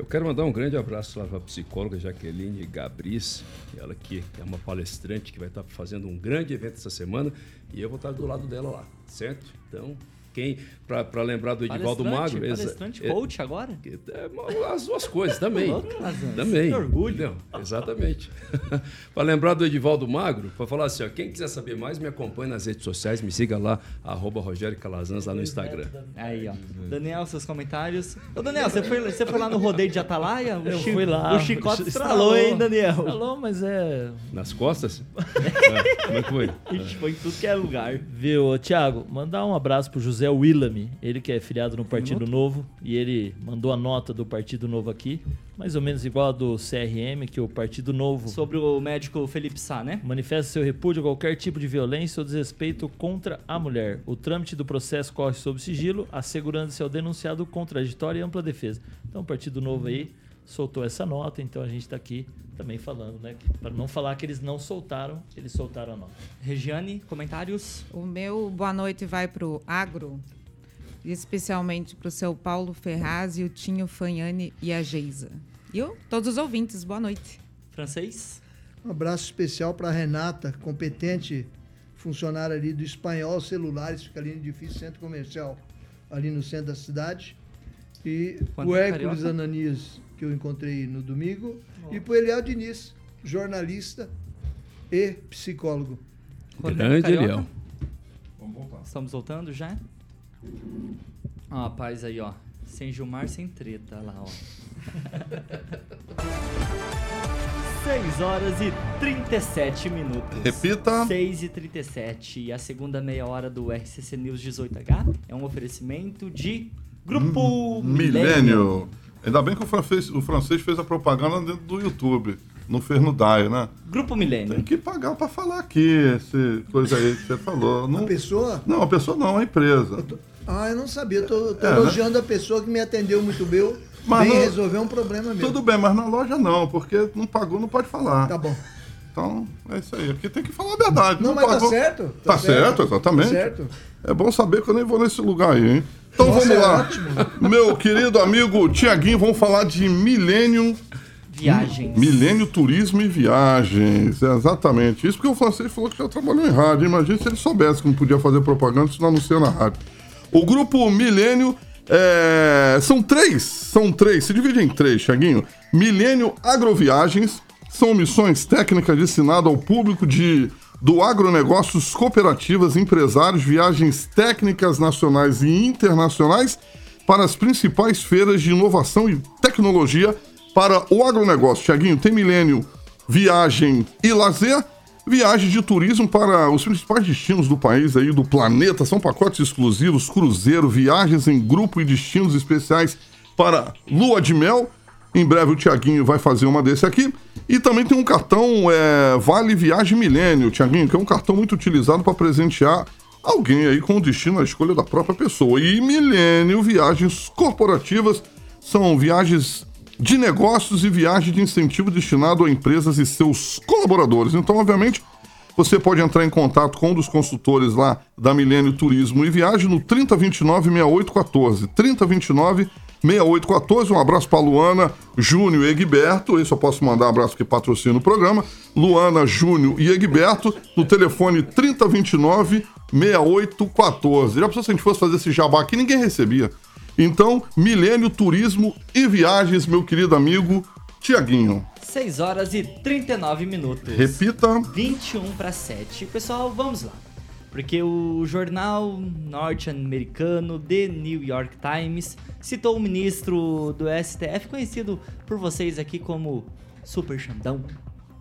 Eu quero mandar um grande abraço lá para a psicóloga Jaqueline Gabris, ela que é uma palestrante que vai estar fazendo um grande evento essa semana e eu vou estar do lado dela lá, certo? Então, quem para lembrar do Edivaldo Magro, palestrante, é, coach agora? É, as duas coisas também. também. orgulho. Não, exatamente. para lembrar do Edivaldo Magro, para falar assim, ó, quem quiser saber mais, me acompanhe nas redes sociais, me siga lá arroba Rogério Calazans lá no Instagram. Aí, ó. Daniel, seus comentários. Ô, Daniel, você foi, você foi lá no rodeio de Atalaia? O Eu Chico, fui lá. O chicote estralou, hein, Daniel? Estralou, mas é... Nas costas? é, como é que foi? A gente foi em tudo que é lugar. Viu, Thiago, mandar um abraço pro José Willamy, ele que é filiado no Partido Novo, e ele mandou a nota do Partido Novo aqui, mais ou menos igual a do CRM, que o Partido Novo. Sobre o médico Felipe Sá, né? Manifesta seu repúdio a qualquer tipo de violência ou desrespeito contra a mulher. O trâmite do processo corre sob sigilo, assegurando-se ao denunciado contraditória e ampla defesa. Então, o Partido Novo aí soltou essa nota, então a gente está aqui também falando, né? Para não falar que eles não soltaram, eles soltaram a nota. Regiane, comentários? O meu boa noite vai para o Agro, especialmente para o seu Paulo Ferraz e o Tinho Fanhani e a Geisa. E eu, todos os ouvintes, boa noite. Francês? Um abraço especial para a Renata, competente funcionária ali do Espanhol Celulares, fica ali no edifício Centro Comercial, ali no centro da cidade. E Quanto o Hércules Ananias, que eu encontrei no domingo. Nossa. E para o Eliel Diniz, jornalista e psicólogo. Grande Eliel. Vamos voltar. Estamos voltando já? Ó, a paz aí, ó. Sem Gilmar, sem treta, lá, ó. 6 horas e 37 minutos. Repita. 6 e 37. E a segunda meia hora do RCC News 18H é um oferecimento de Grupo Milênio. Ainda bem que o francês, o francês fez a propaganda dentro do YouTube. Não fez no DAI, né? Grupo Milênio. Tem que pagar para falar aqui, esse coisa aí que você falou. Não, a pessoa? Não, a pessoa não, a empresa. Tô... Ah, eu não sabia. Estou é, né? elogiando né? a pessoa que me atendeu muito bem. Mas bem não... resolver um problema mesmo. Tudo bem, mas na loja não, porque não pagou, não pode falar. Tá bom. Então, é isso aí. Aqui tem que falar a verdade. Não, não mas tá pagou. tá certo. Tá, tá certo, certo, exatamente. Tá certo. É bom saber que eu nem vou nesse lugar aí, hein? Então Nossa, vamos é lá. Ótimo. Meu querido amigo Tiaguinho, vamos falar de Milênio. Viagens. Milênio Turismo e Viagens. É exatamente. Isso porque o francês falou que já trabalhou em rádio. Imagina se ele soubesse que não podia fazer propaganda se não anuncia na rádio. O grupo Milênio. É... São três, são três, se divide em três, Tiaguinho. Milênio Agroviagens, são missões técnicas destinadas ao público de do agronegócios, cooperativas, empresários, viagens técnicas nacionais e internacionais para as principais feiras de inovação e tecnologia para o agronegócio. Tiaguinho, tem milênio, viagem e lazer, viagem de turismo para os principais destinos do país aí, do planeta. São pacotes exclusivos, cruzeiro, viagens em grupo e destinos especiais para lua de mel em breve o Tiaguinho vai fazer uma desse aqui. E também tem um cartão é, Vale Viagem Milênio, Tiaguinho, que é um cartão muito utilizado para presentear alguém aí com destino à escolha da própria pessoa. E Milênio Viagens Corporativas são viagens de negócios e viagens de incentivo destinado a empresas e seus colaboradores. Então, obviamente, você pode entrar em contato com um dos consultores lá da Milênio Turismo e Viagem no 3029 6814. 3029 6814. Um abraço para Luana, Júnior e Egberto. Esse eu posso mandar um abraço que patrocina o programa. Luana, Júnior e Egberto, no telefone 3029 6814. Já pensou se a gente fosse fazer esse jabá aqui, ninguém recebia. Então, Milênio Turismo e Viagens, meu querido amigo Tiaguinho. 6 horas e 39 minutos. Repita. 21 para 7. Pessoal, vamos lá. Porque o jornal norte-americano The New York Times citou o ministro do STF, conhecido por vocês aqui como Super Xandão,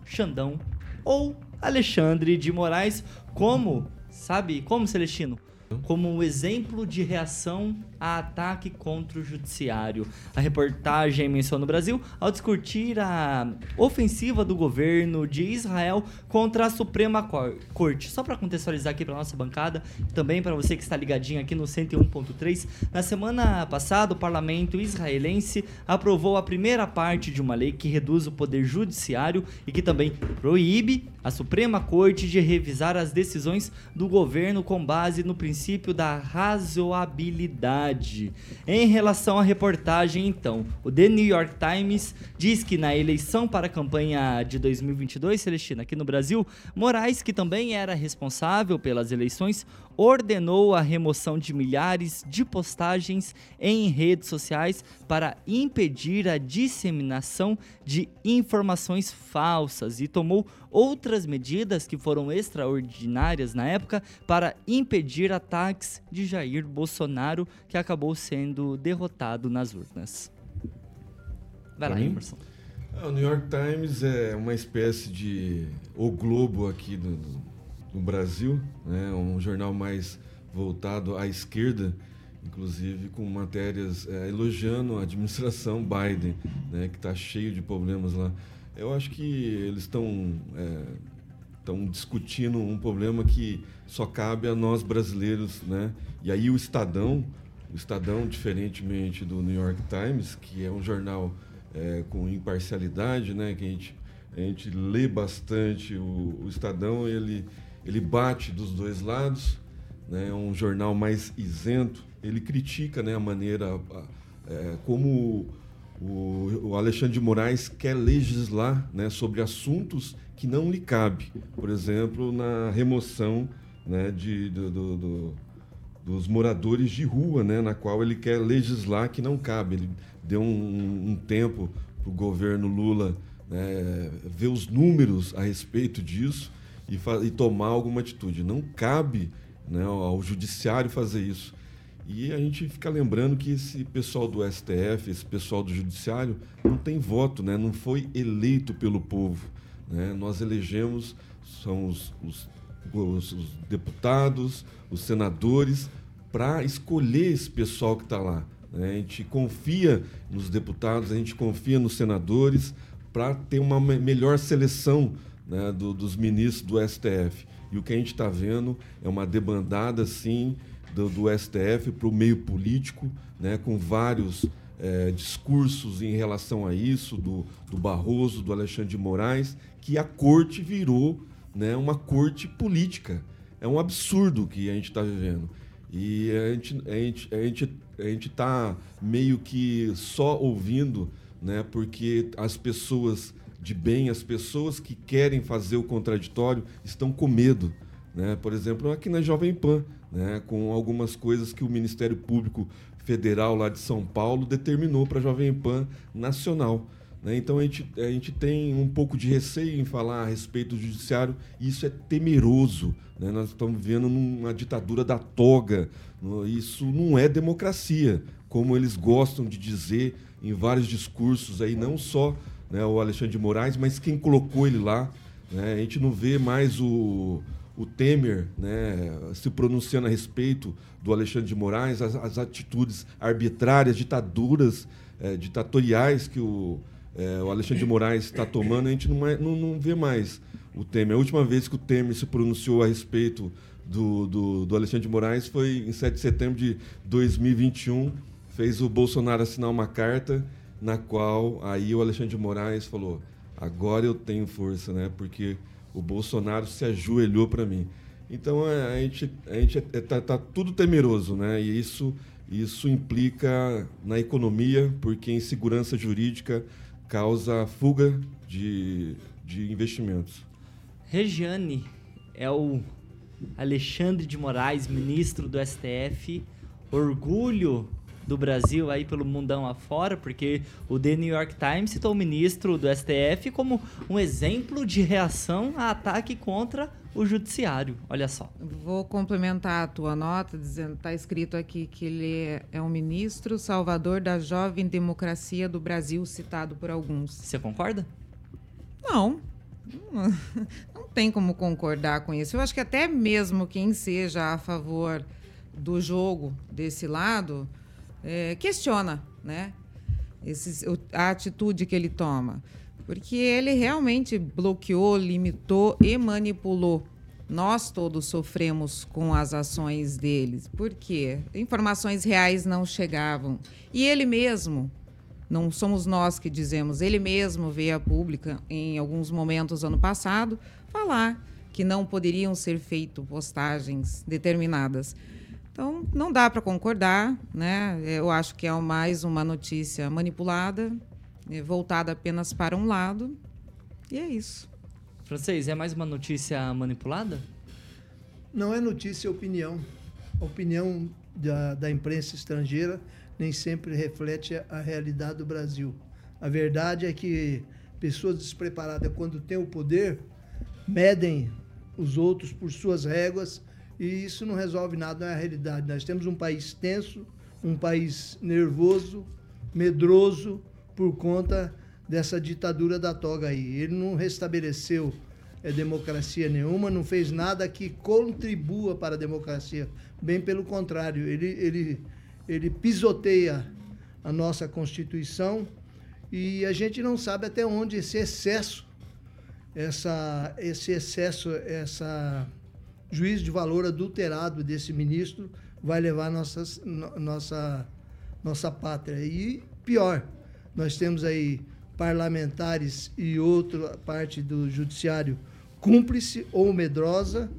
Xandão ou Alexandre de Moraes, como, sabe, como Celestino? Como um exemplo de reação a ataque contra o judiciário. A reportagem menciona o Brasil ao discutir a ofensiva do governo de Israel contra a Suprema Corte. Só para contextualizar aqui para nossa bancada, também para você que está ligadinho aqui no 101.3, na semana passada o parlamento israelense aprovou a primeira parte de uma lei que reduz o poder judiciário e que também proíbe a Suprema Corte de revisar as decisões do governo com base no princípio da razoabilidade verdade. Em relação à reportagem, então, o The New York Times diz que na eleição para a campanha de 2022, Celestina, aqui no Brasil, Moraes, que também era responsável pelas eleições, ordenou a remoção de milhares de postagens em redes sociais para impedir a disseminação de informações falsas e tomou outras medidas que foram extraordinárias na época para impedir ataques de Jair Bolsonaro, que acabou sendo derrotado nas urnas. Vai lá, Emerson. É, o New York Times é uma espécie de o Globo aqui do, no Brasil, né? um jornal mais voltado à esquerda, inclusive com matérias é, elogiando a administração Biden, né? que está cheio de problemas lá. Eu acho que eles estão estão é, discutindo um problema que só cabe a nós brasileiros, né? E aí o Estadão, o Estadão, diferentemente do New York Times, que é um jornal é, com imparcialidade, né? Que a gente, a gente lê bastante o, o Estadão, ele ele bate dos dois lados, né? É um jornal mais isento. Ele critica, né, a maneira é, como o, o, Alexandre de Moraes quer legislar, né, sobre assuntos que não lhe cabe. Por exemplo, na remoção, né, de, do, do, do, dos moradores de rua, né, na qual ele quer legislar que não cabe. Ele deu um, um tempo para o governo Lula né, ver os números a respeito disso e, e tomar alguma atitude. Não cabe né, ao judiciário fazer isso. E a gente fica lembrando que esse pessoal do STF, esse pessoal do judiciário, não tem voto, né? não foi eleito pelo povo. Né? Nós elegemos, são os, os, os, os deputados, os senadores, para escolher esse pessoal que está lá. Né? A gente confia nos deputados, a gente confia nos senadores para ter uma melhor seleção né, do, dos ministros do STF. E o que a gente está vendo é uma debandada, sim, do, do STF para o meio político, né, com vários é, discursos em relação a isso, do, do Barroso, do Alexandre de Moraes, que a corte virou né, uma corte política. É um absurdo que a gente está vivendo. E a gente a gente a gente a gente está meio que só ouvindo, né? Porque as pessoas de bem, as pessoas que querem fazer o contraditório estão com medo. Né? Por exemplo, aqui na Jovem Pan, né? com algumas coisas que o Ministério Público Federal lá de São Paulo determinou para a Jovem Pan Nacional. Né? Então a gente, a gente tem um pouco de receio em falar a respeito do judiciário, e isso é temeroso. Né? Nós estamos vivendo numa ditadura da toga. Isso não é democracia, como eles gostam de dizer em vários discursos aí, não só né, o Alexandre de Moraes, mas quem colocou ele lá. Né, a gente não vê mais o, o Temer né, se pronunciando a respeito do Alexandre de Moraes, as, as atitudes arbitrárias, ditaduras, é, ditatoriais que o, é, o Alexandre de Moraes está tomando, a gente não, não, não, vê mais o Temer. A última vez que o Temer se pronunciou a respeito do, do, do Alexandre de Moraes foi em 7 de setembro de 2021, fez o Bolsonaro assinar uma carta na qual aí o Alexandre de Moraes falou: agora eu tenho força, né? Porque o Bolsonaro se ajoelhou para mim. Então é, a gente a gente é, tá, tá, tudo temeroso, né? E isso Isso implica na economia, porque insegurança jurídica causa fuga de, de investimentos. Regiane é o Alexandre de Moraes, ministro do STF, orgulho do Brasil aí pelo mundão afora, porque o The New York Times citou o ministro do STF como um exemplo de reação a ataque contra o judiciário. Olha só. Vou complementar a tua nota, dizendo, está escrito aqui que ele é um ministro salvador da jovem democracia do Brasil, citado por alguns. Você concorda? Não. Não tem como concordar com isso. Eu acho que até mesmo quem seja a favor do jogo desse lado é, questiona, né? Esses, a atitude que ele toma. Porque ele realmente bloqueou, limitou e manipulou. Nós todos sofremos com as ações deles. Por quê? Informações reais não chegavam. E ele mesmo, não somos nós que dizemos, ele mesmo veio a pública, em alguns momentos ano passado, falar que não poderiam ser feitas postagens determinadas. Então, não dá para concordar, né? Eu acho que é mais uma notícia manipulada, né? voltada apenas para um lado, e é isso. Francês, é mais uma notícia manipulada? Não é notícia, é opinião. A opinião da, da imprensa estrangeira nem sempre reflete a realidade do Brasil. A verdade é que pessoas despreparadas, quando têm o poder, medem os outros por suas réguas e isso não resolve nada, não é a realidade. Nós temos um país tenso, um país nervoso, medroso, por conta dessa ditadura da toga aí. Ele não restabeleceu é, democracia nenhuma, não fez nada que contribua para a democracia. Bem pelo contrário, ele, ele, ele pisoteia a nossa Constituição e a gente não sabe até onde esse excesso, essa, esse excesso, essa juízo de valor adulterado desse ministro vai levar nossas, no, nossa, nossa pátria. E pior, nós temos aí parlamentares e outra parte do judiciário cúmplice ou medrosa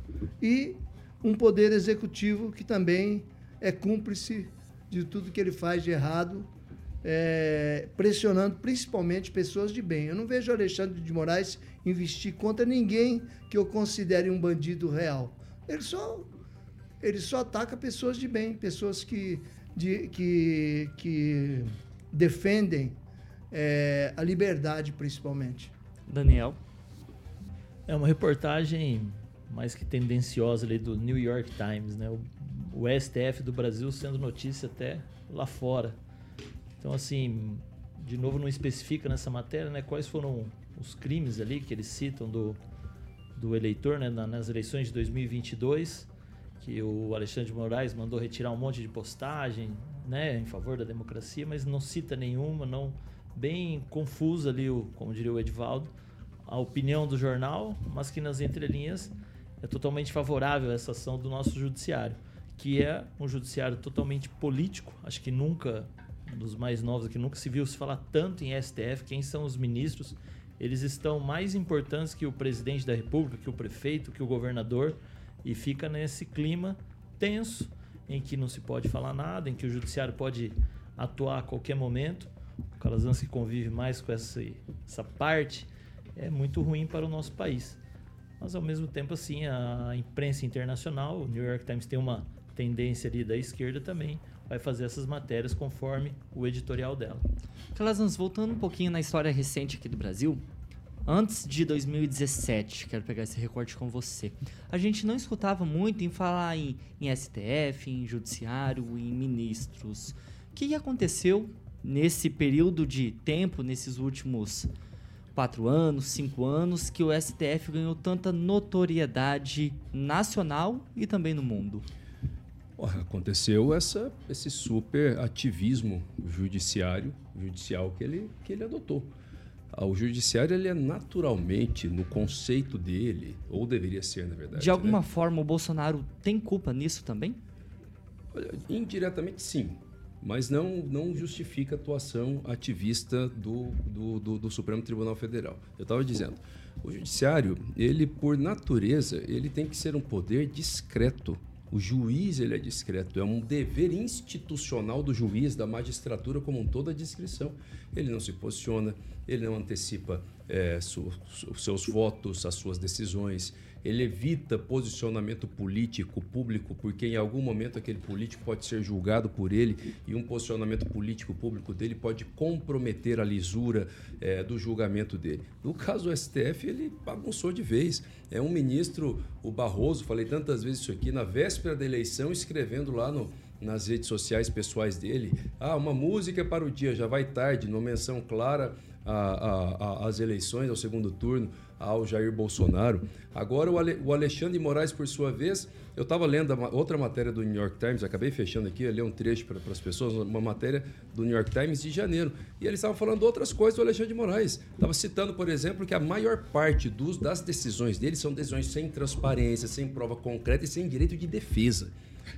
e um poder executivo que também é cúmplice de tudo que ele faz de errado, é, pressionando principalmente pessoas de bem. Eu não vejo Alexandre de Moraes investir contra ninguém que eu considere um bandido real. Ele só, ele só ataca pessoas de bem, pessoas que, de, que, que defendem é, a liberdade, principalmente. Daniel? É uma reportagem mais que tendenciosa ali do New York Times, né? O, o STF do Brasil sendo notícia até lá fora. Então, assim, de novo não especifica nessa matéria, né? Quais foram os crimes ali que eles citam do do eleitor né, nas eleições de 2022, que o Alexandre de Moraes mandou retirar um monte de postagem né, em favor da democracia, mas não cita nenhuma, não bem confusa ali, o, como diria o Edvaldo, a opinião do jornal, mas que nas entrelinhas é totalmente favorável a essa ação do nosso judiciário, que é um judiciário totalmente político, acho que nunca, dos mais novos aqui, nunca se viu se falar tanto em STF, quem são os ministros, eles estão mais importantes que o presidente da República, que o prefeito, que o governador, e fica nesse clima tenso em que não se pode falar nada, em que o judiciário pode atuar a qualquer momento. O Calazans que convive mais com essa, essa parte é muito ruim para o nosso país. Mas ao mesmo tempo assim, a imprensa internacional, o New York Times tem uma tendência ali da esquerda também, vai fazer essas matérias conforme o editorial dela. Calazans, voltando um pouquinho na história recente aqui do Brasil, antes de 2017, quero pegar esse recorte com você, a gente não escutava muito em falar em, em STF, em judiciário, em ministros. O que aconteceu nesse período de tempo, nesses últimos quatro anos, cinco anos, que o STF ganhou tanta notoriedade nacional e também no mundo? Aconteceu essa, esse super ativismo judiciário, judicial que ele, que ele adotou. Ah, o judiciário ele é naturalmente, no conceito dele, ou deveria ser, na verdade. De alguma né? forma, o Bolsonaro tem culpa nisso também? Indiretamente, sim. Mas não, não justifica a atuação ativista do, do, do, do Supremo Tribunal Federal. Eu estava dizendo, o judiciário, ele por natureza, ele tem que ser um poder discreto O juiz ele é discreto, é um dever institucional do juiz, da magistratura como um todo a discrição. Ele não se posiciona, ele não antecipa é, seus votos, as suas decisões, ele evita posicionamento político público, porque em algum momento aquele político pode ser julgado por ele e um posicionamento político público dele pode comprometer a lisura é, do julgamento dele. No caso do STF, ele bagunçou de vez. É um ministro, o Barroso, falei tantas vezes isso aqui, na véspera da eleição, escrevendo lá no, nas redes sociais pessoais dele: ah, uma música para o dia, já vai tarde, numa menção clara às eleições, ao segundo turno ao Jair Bolsonaro. Agora, o, Ale, o Alexandre Moraes, por sua vez, eu estava lendo outra matéria do New York Times, acabei fechando aqui, li um trecho para as pessoas, uma matéria do New York Times de janeiro. E eles estavam falando outras coisas do Alexandre Moraes. Estava citando, por exemplo, que a maior parte dos, das decisões dele são decisões sem transparência, sem prova concreta e sem direito de defesa.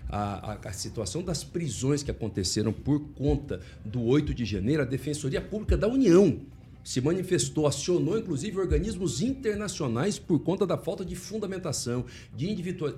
A, a, a, situação das prisões que aconteceram por conta do 8 de janeiro, a Defensoria Pública da União se manifestou, acionou inclusive organismos internacionais por conta da falta de fundamentação, de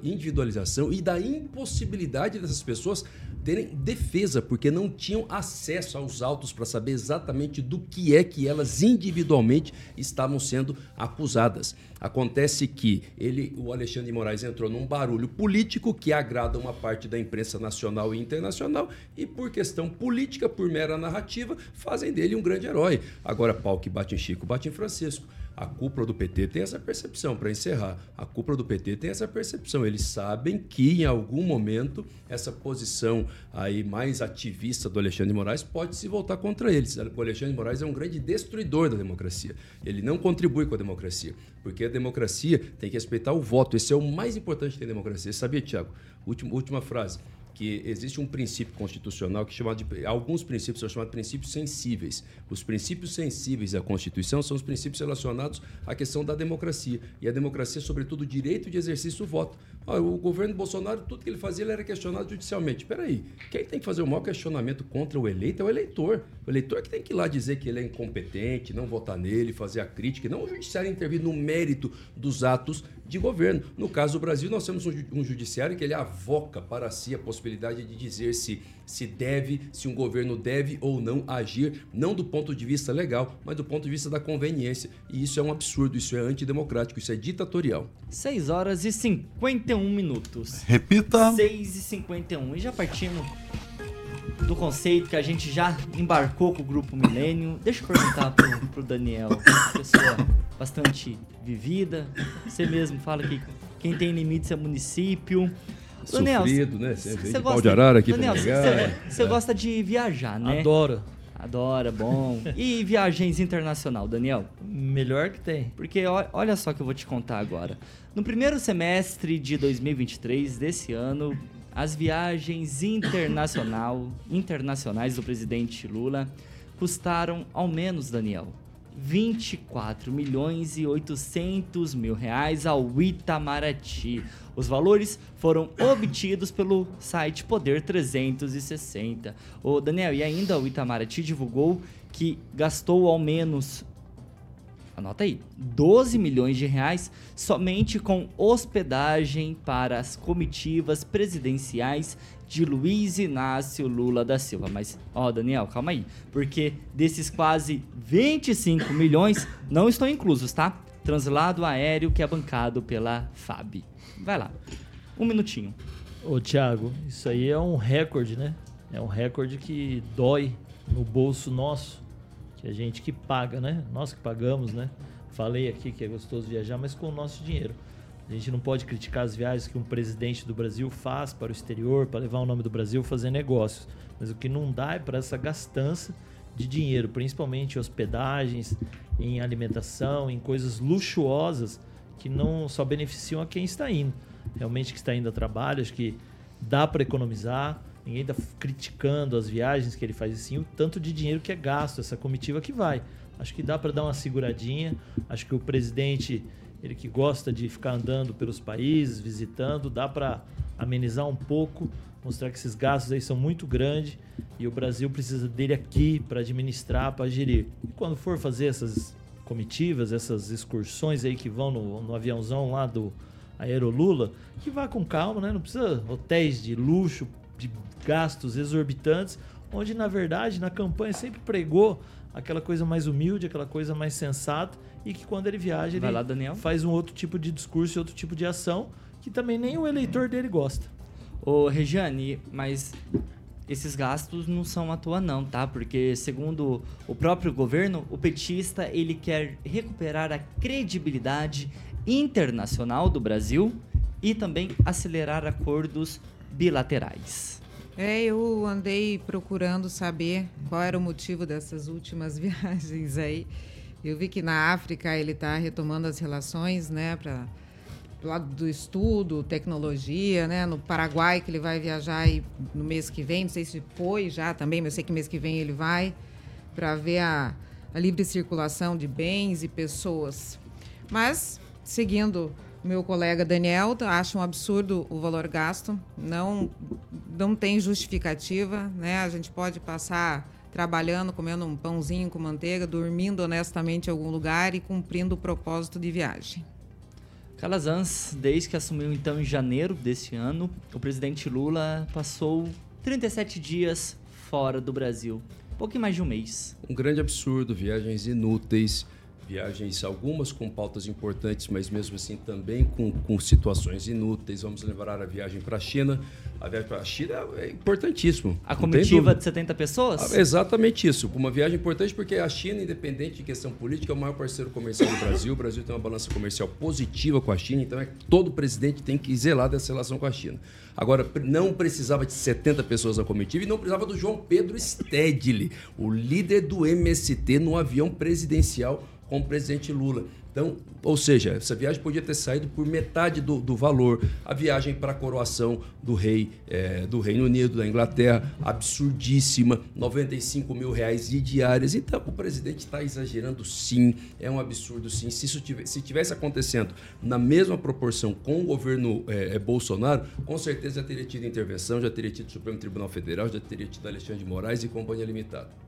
individualização e da impossibilidade dessas pessoas terem defesa, porque não tinham acesso aos autos para saber exatamente do que é que elas individualmente estavam sendo acusadas. Acontece que ele, o Alexandre de Moraes entrou num barulho político que agrada uma parte da imprensa nacional e internacional e por questão política, por mera narrativa, fazem dele um grande herói. Agora, que bate em Chico, bate em Francisco. A cúpula do PT tem essa percepção, para encerrar. A cúpula do PT tem essa percepção. Eles sabem que em algum momento essa posição aí mais ativista do Alexandre de Moraes pode se voltar contra eles. O Alexandre de Moraes é um grande destruidor da democracia. Ele não contribui com a democracia, porque a democracia tem que respeitar o voto. Esse é o mais importante tem democracia. Sabia, Tiago? Última, última frase que existe um princípio constitucional que chamado de alguns princípios são chamados de princípios sensíveis. Os princípios sensíveis da Constituição são os princípios relacionados à questão da democracia e a democracia, sobretudo, o direito de exercício do voto. O governo Bolsonaro, tudo que ele fazia, ele era questionado judicialmente. Espera aí, quem tem que fazer o maior questionamento contra o eleito é o eleitor. O eleitor que tem que ir lá dizer que ele é incompetente, não votar nele, fazer a crítica, não o judiciário intervir no mérito dos atos de governo. No caso do Brasil, nós temos um judiciário que ele avoca para si a possibilidade de dizer se, se deve, se um governo deve ou não agir, não do ponto de vista legal, mas do ponto de vista da conveniência. E isso é um absurdo, isso é antidemocrático, isso é ditatorial. 6 horas e 51 minutos. Repita. 6 e 51. E já partimos do conceito que a gente já embarcou com o grupo Milênio. Deixa eu perguntar pro, pro Daniel, pessoa bastante vivida. Você mesmo fala que quem tem limites é município. Daniel, Sofrido, né? Você vem de de arara aqui Daniel, Você é. gosta de viajar, né? Adoro. Adora, bom. E viagens internacional, Daniel? Melhor que tem. Porque olha só que eu vou te contar agora. No primeiro semestre de 2023 desse ano, as viagens internacional, internacionais do presidente Lula custaram ao menos, Daniel, 24 milhões e 800 mil reais ao Itamaraty. Os valores foram obtidos pelo site Poder 360. O Daniel, e ainda o Itamaraty divulgou que gastou ao menos anota aí, 12 milhões de reais somente com hospedagem para as comitivas presidenciais de Luiz Inácio Lula da Silva. Mas, ó, Daniel, calma aí, porque desses quase 25 milhões não estão inclusos, tá? Translado aéreo que é bancado pela FAB. Vai lá, um minutinho. Ô, Thiago, isso aí é um recorde, né? É um recorde que dói no bolso nosso que a gente que paga, né? Nós que pagamos, né? Falei aqui que é gostoso viajar, mas com o nosso dinheiro. A gente não pode criticar as viagens que um presidente do Brasil faz para o exterior, para levar o nome do Brasil, fazer negócios. Mas o que não dá é para essa gastança de dinheiro, principalmente em hospedagens, em alimentação, em coisas luxuosas que não só beneficiam a quem está indo. Realmente que está indo a trabalho, acho que dá para economizar. Ninguém está criticando as viagens que ele faz assim, o tanto de dinheiro que é gasto, essa comitiva que vai. Acho que dá para dar uma seguradinha. Acho que o presidente, ele que gosta de ficar andando pelos países, visitando, dá para amenizar um pouco, mostrar que esses gastos aí são muito grandes e o Brasil precisa dele aqui para administrar, para gerir. E quando for fazer essas comitivas, essas excursões aí que vão no, no aviãozão lá do Aerolula, que vá com calma, né? Não precisa hotéis de luxo, de gastos exorbitantes, onde na verdade na campanha sempre pregou aquela coisa mais humilde, aquela coisa mais sensata e que quando ele viaja ele lá, faz um outro tipo de discurso e outro tipo de ação que também nem o eleitor dele gosta. Ô, Regiane, mas esses gastos não são à toa não, tá? Porque segundo o próprio governo, o petista ele quer recuperar a credibilidade internacional do Brasil e também acelerar acordos bilaterais. É, eu andei procurando saber qual era o motivo dessas últimas viagens aí. Eu vi que na África ele está retomando as relações, né, para do lado do estudo, tecnologia, né, no Paraguai que ele vai viajar no mês que vem, não sei se foi já também, mas eu sei que mês que vem ele vai para ver a, a livre circulação de bens e pessoas. Mas seguindo meu colega Daniel, acho um absurdo o valor gasto, não não tem justificativa, né? A gente pode passar trabalhando, comendo um pãozinho com manteiga, dormindo honestamente em algum lugar e cumprindo o propósito de viagem. Calazans, desde que assumiu então em janeiro deste ano, o presidente Lula passou 37 dias fora do Brasil. Um pouquinho mais de um mês. Um grande absurdo, viagens inúteis, viagens algumas com pautas importantes, mas mesmo assim também com, com situações inúteis. Vamos lembrar a viagem para a China. A viagem para a China é importantíssimo. A comitiva de 70 pessoas? Ah, Exatamente isso. Uma viagem importante porque a China, independente de questão política, é o maior parceiro comercial do Brasil. O Brasil tem uma balança comercial positiva com a China, então é que todo presidente tem que zelar dessa relação com a China. Agora, não precisava de 70 pessoas na comitiva e não precisava do João Pedro Stedley, o líder do MST no avião presidencial com o presidente Lula. Então, ou seja, essa viagem podia ter saído por metade do, do valor. A viagem para a coroação do rei eh, do Reino Unido, da Inglaterra, absurdíssima, 95 mil reais de diárias. Então, o presidente está exagerando sim, é um absurdo sim. Se isso tivesse, se tivesse acontecendo na mesma proporção com o governo eh, eh, Bolsonaro, com certeza já teria tido intervenção, já teria tido Supremo Tribunal Federal, já teria tido Alexandre de Moraes e Companhia Limitada.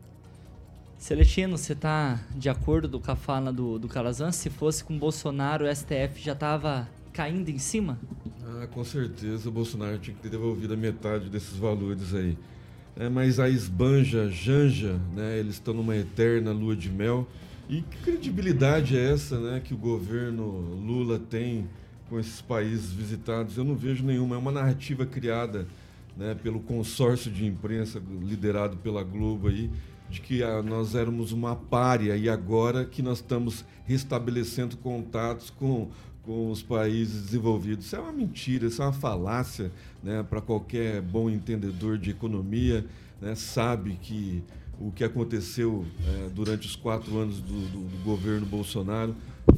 Celestino, você tá de acordo com a fala do, do Calazans? Se fosse com Bolsonaro, o STF já tava caindo em cima? Ah, com certeza o Bolsonaro tinha que ter devolvido a metade desses valores aí. É, mas a esbanja, janja, né, eles estão numa eterna lua de mel. E que credibilidade é essa né, que o governo Lula tem com esses países visitados? Eu não vejo nenhuma. É uma narrativa criada né, pelo consórcio de imprensa liderado pela Globo aí, de que ah, nós éramos uma párea e agora que nós estamos restabelecendo contatos com, com os países desenvolvidos. Isso é uma mentira, isso é uma falácia né, para qualquer bom entendedor de economia. Né, sabe que o que aconteceu eh, durante os quatro anos do, do- do governo Bolsonaro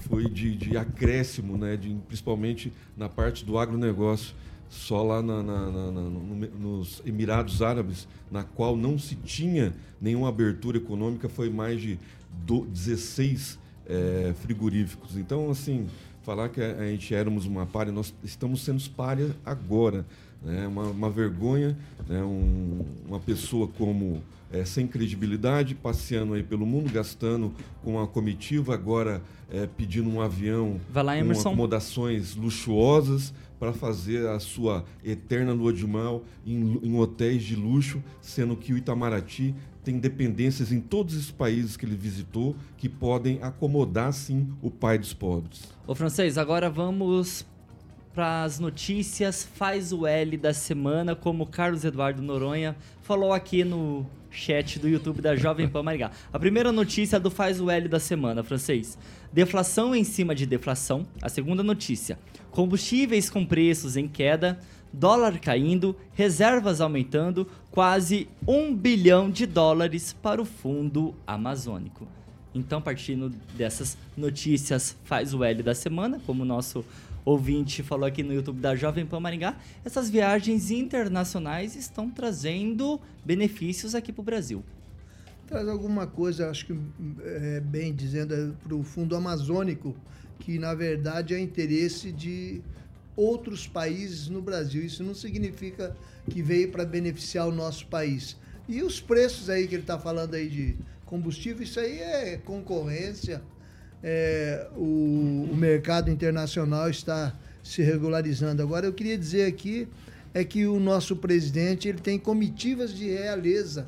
foi de, de acréscimo, né, de, principalmente na parte do agronegócio. Só lá na- na- na- na- no- nos Emirados Árabes, na qual não se tinha nenhuma abertura econômica, foi mais de do- 16 eh, frigoríficos. Então, assim, falar que a, gente éramos uma párea, nós estamos sendo párea agora. Né? Uma, uma vergonha, né? Um- uma pessoa como eh, sem credibilidade, passeando aí pelo mundo, gastando com a comitiva, agora eh, pedindo um avião Vai lá, com acomodações luxuosas para fazer a sua eterna lua de mel em, em hotéis de luxo, sendo que o Itamaraty tem dependências em todos esses países que ele visitou que podem acomodar sim o pai dos pobres. Ô francês, agora vamos para as notícias faz o L da semana, como Carlos Eduardo Noronha falou aqui no chat do YouTube da Jovem Pan Maringá. A primeira notícia do faz o L da semana, francês. Deflação em cima de deflação. A segunda notícia. Combustíveis com preços em queda, dólar caindo, reservas aumentando, quase um bilhão de dólares para o fundo amazônico. Então, partindo dessas notícias, faz o L da semana, como o nosso ouvinte falou aqui no YouTube da Jovem Pan Maringá, essas viagens internacionais estão trazendo benefícios aqui para o Brasil. Traz alguma coisa, acho que é, bem dizendo, para o Fundo Amazônico, que na verdade é interesse de outros países no Brasil. Isso não significa que veio para beneficiar o nosso país. E os preços aí que ele está falando aí de combustível, isso aí é concorrência. É, o, o mercado internacional está se regularizando. Agora, eu queria dizer aqui é que o nosso presidente ele tem comitivas de realeza.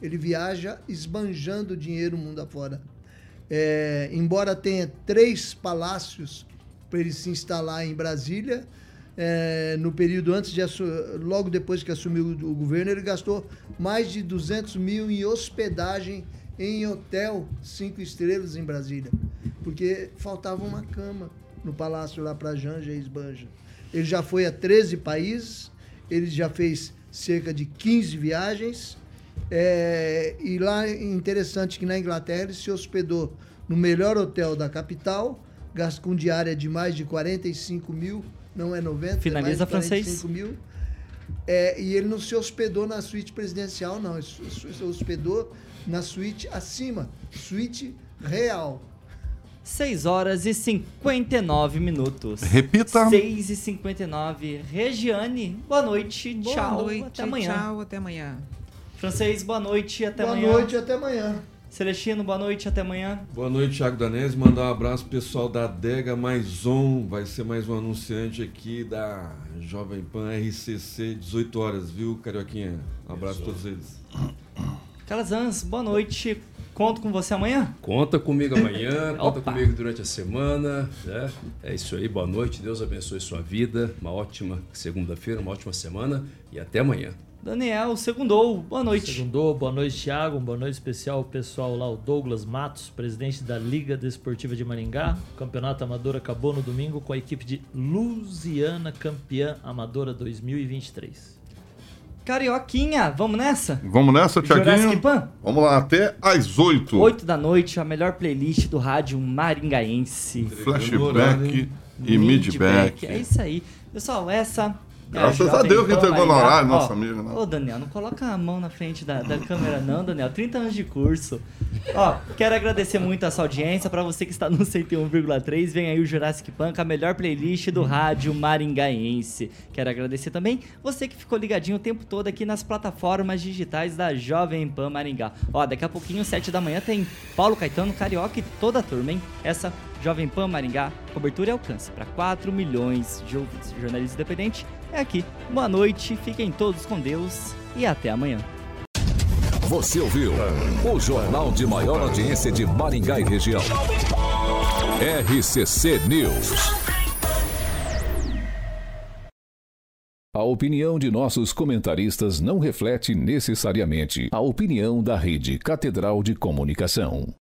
Ele viaja esbanjando dinheiro mundo afora. É, embora tenha três palácios para ele se instalar em Brasília, é, no período antes de logo depois que assumiu o governo, ele gastou mais de 200 mil em hospedagem em hotel cinco estrelas em Brasília, porque faltava uma cama no palácio lá para Janja e Esbanja. Ele já foi a 13 países, ele já fez cerca de 15 viagens. É, e lá interessante que na Inglaterra ele se hospedou no melhor hotel da capital, gasto com diária de mais de 45 mil, não é 90, Finaliza é mais de 45 francês. mil. É, e ele não se hospedou na suíte presidencial, não. Ele se hospedou na suíte acima, suíte real. 6 horas e 59 minutos. Repita. 6 e 59. Regiane, boa noite. Boa tchau. noite, até amanhã. Tchau, até amanhã. Francês, boa noite. Até Boa amanhã. noite e até amanhã. Celestino, boa noite. Até amanhã. Boa noite, Thiago Danese. Mandar um abraço pro pessoal da Adega Mais On. Vai ser mais um anunciante aqui da Jovem Pan RCC, 18 horas, viu, Carioquinha? Um abraço a todos eles. Calazans, boa noite. Conto com você amanhã? Conta comigo amanhã, conta comigo durante a semana. Né? É isso aí, boa noite, Deus abençoe sua vida. Uma ótima segunda-feira, uma ótima semana e até amanhã. Daniel, segundou. Boa noite. Segundou, boa noite, Thiago. Boa noite especial ao pessoal lá, o Douglas Matos, presidente da Liga Desportiva de Maringá. O campeonato amador acabou no domingo com a equipe de Lusiana, campeã amadora 2023. Carioquinha, vamos nessa? Vamos nessa, Tiaguinho? Pan? Vamos lá, até às 8. 8 da noite, a melhor playlist do rádio maringaense. Flashback e midback. É isso aí. Pessoal, essa. É Graças a Deus que entregou no horário, Ó, nossa amiga, né? Ô, Daniel, não coloca a mão na frente da, da câmera, não, Daniel. 30 anos de curso. Ó, quero agradecer muito a sua audiência. Pra você que está no 101,3, vem aí o Jurassic com a melhor playlist do rádio maringaense. Quero agradecer também você que ficou ligadinho o tempo todo aqui nas plataformas digitais da Jovem Pan Maringá. Ó, daqui a pouquinho, 7 da manhã, tem Paulo Caetano, Carioca e toda a turma, hein? Essa Jovem Pan Maringá, cobertura e alcance para 4 milhões de ouvintes. Jornalismo independente é aqui. Boa noite, fiquem todos com Deus e até amanhã. Você ouviu o jornal de maior audiência de Maringá e região. RCC News. A opinião de nossos comentaristas não reflete necessariamente a opinião da Rede Catedral de Comunicação.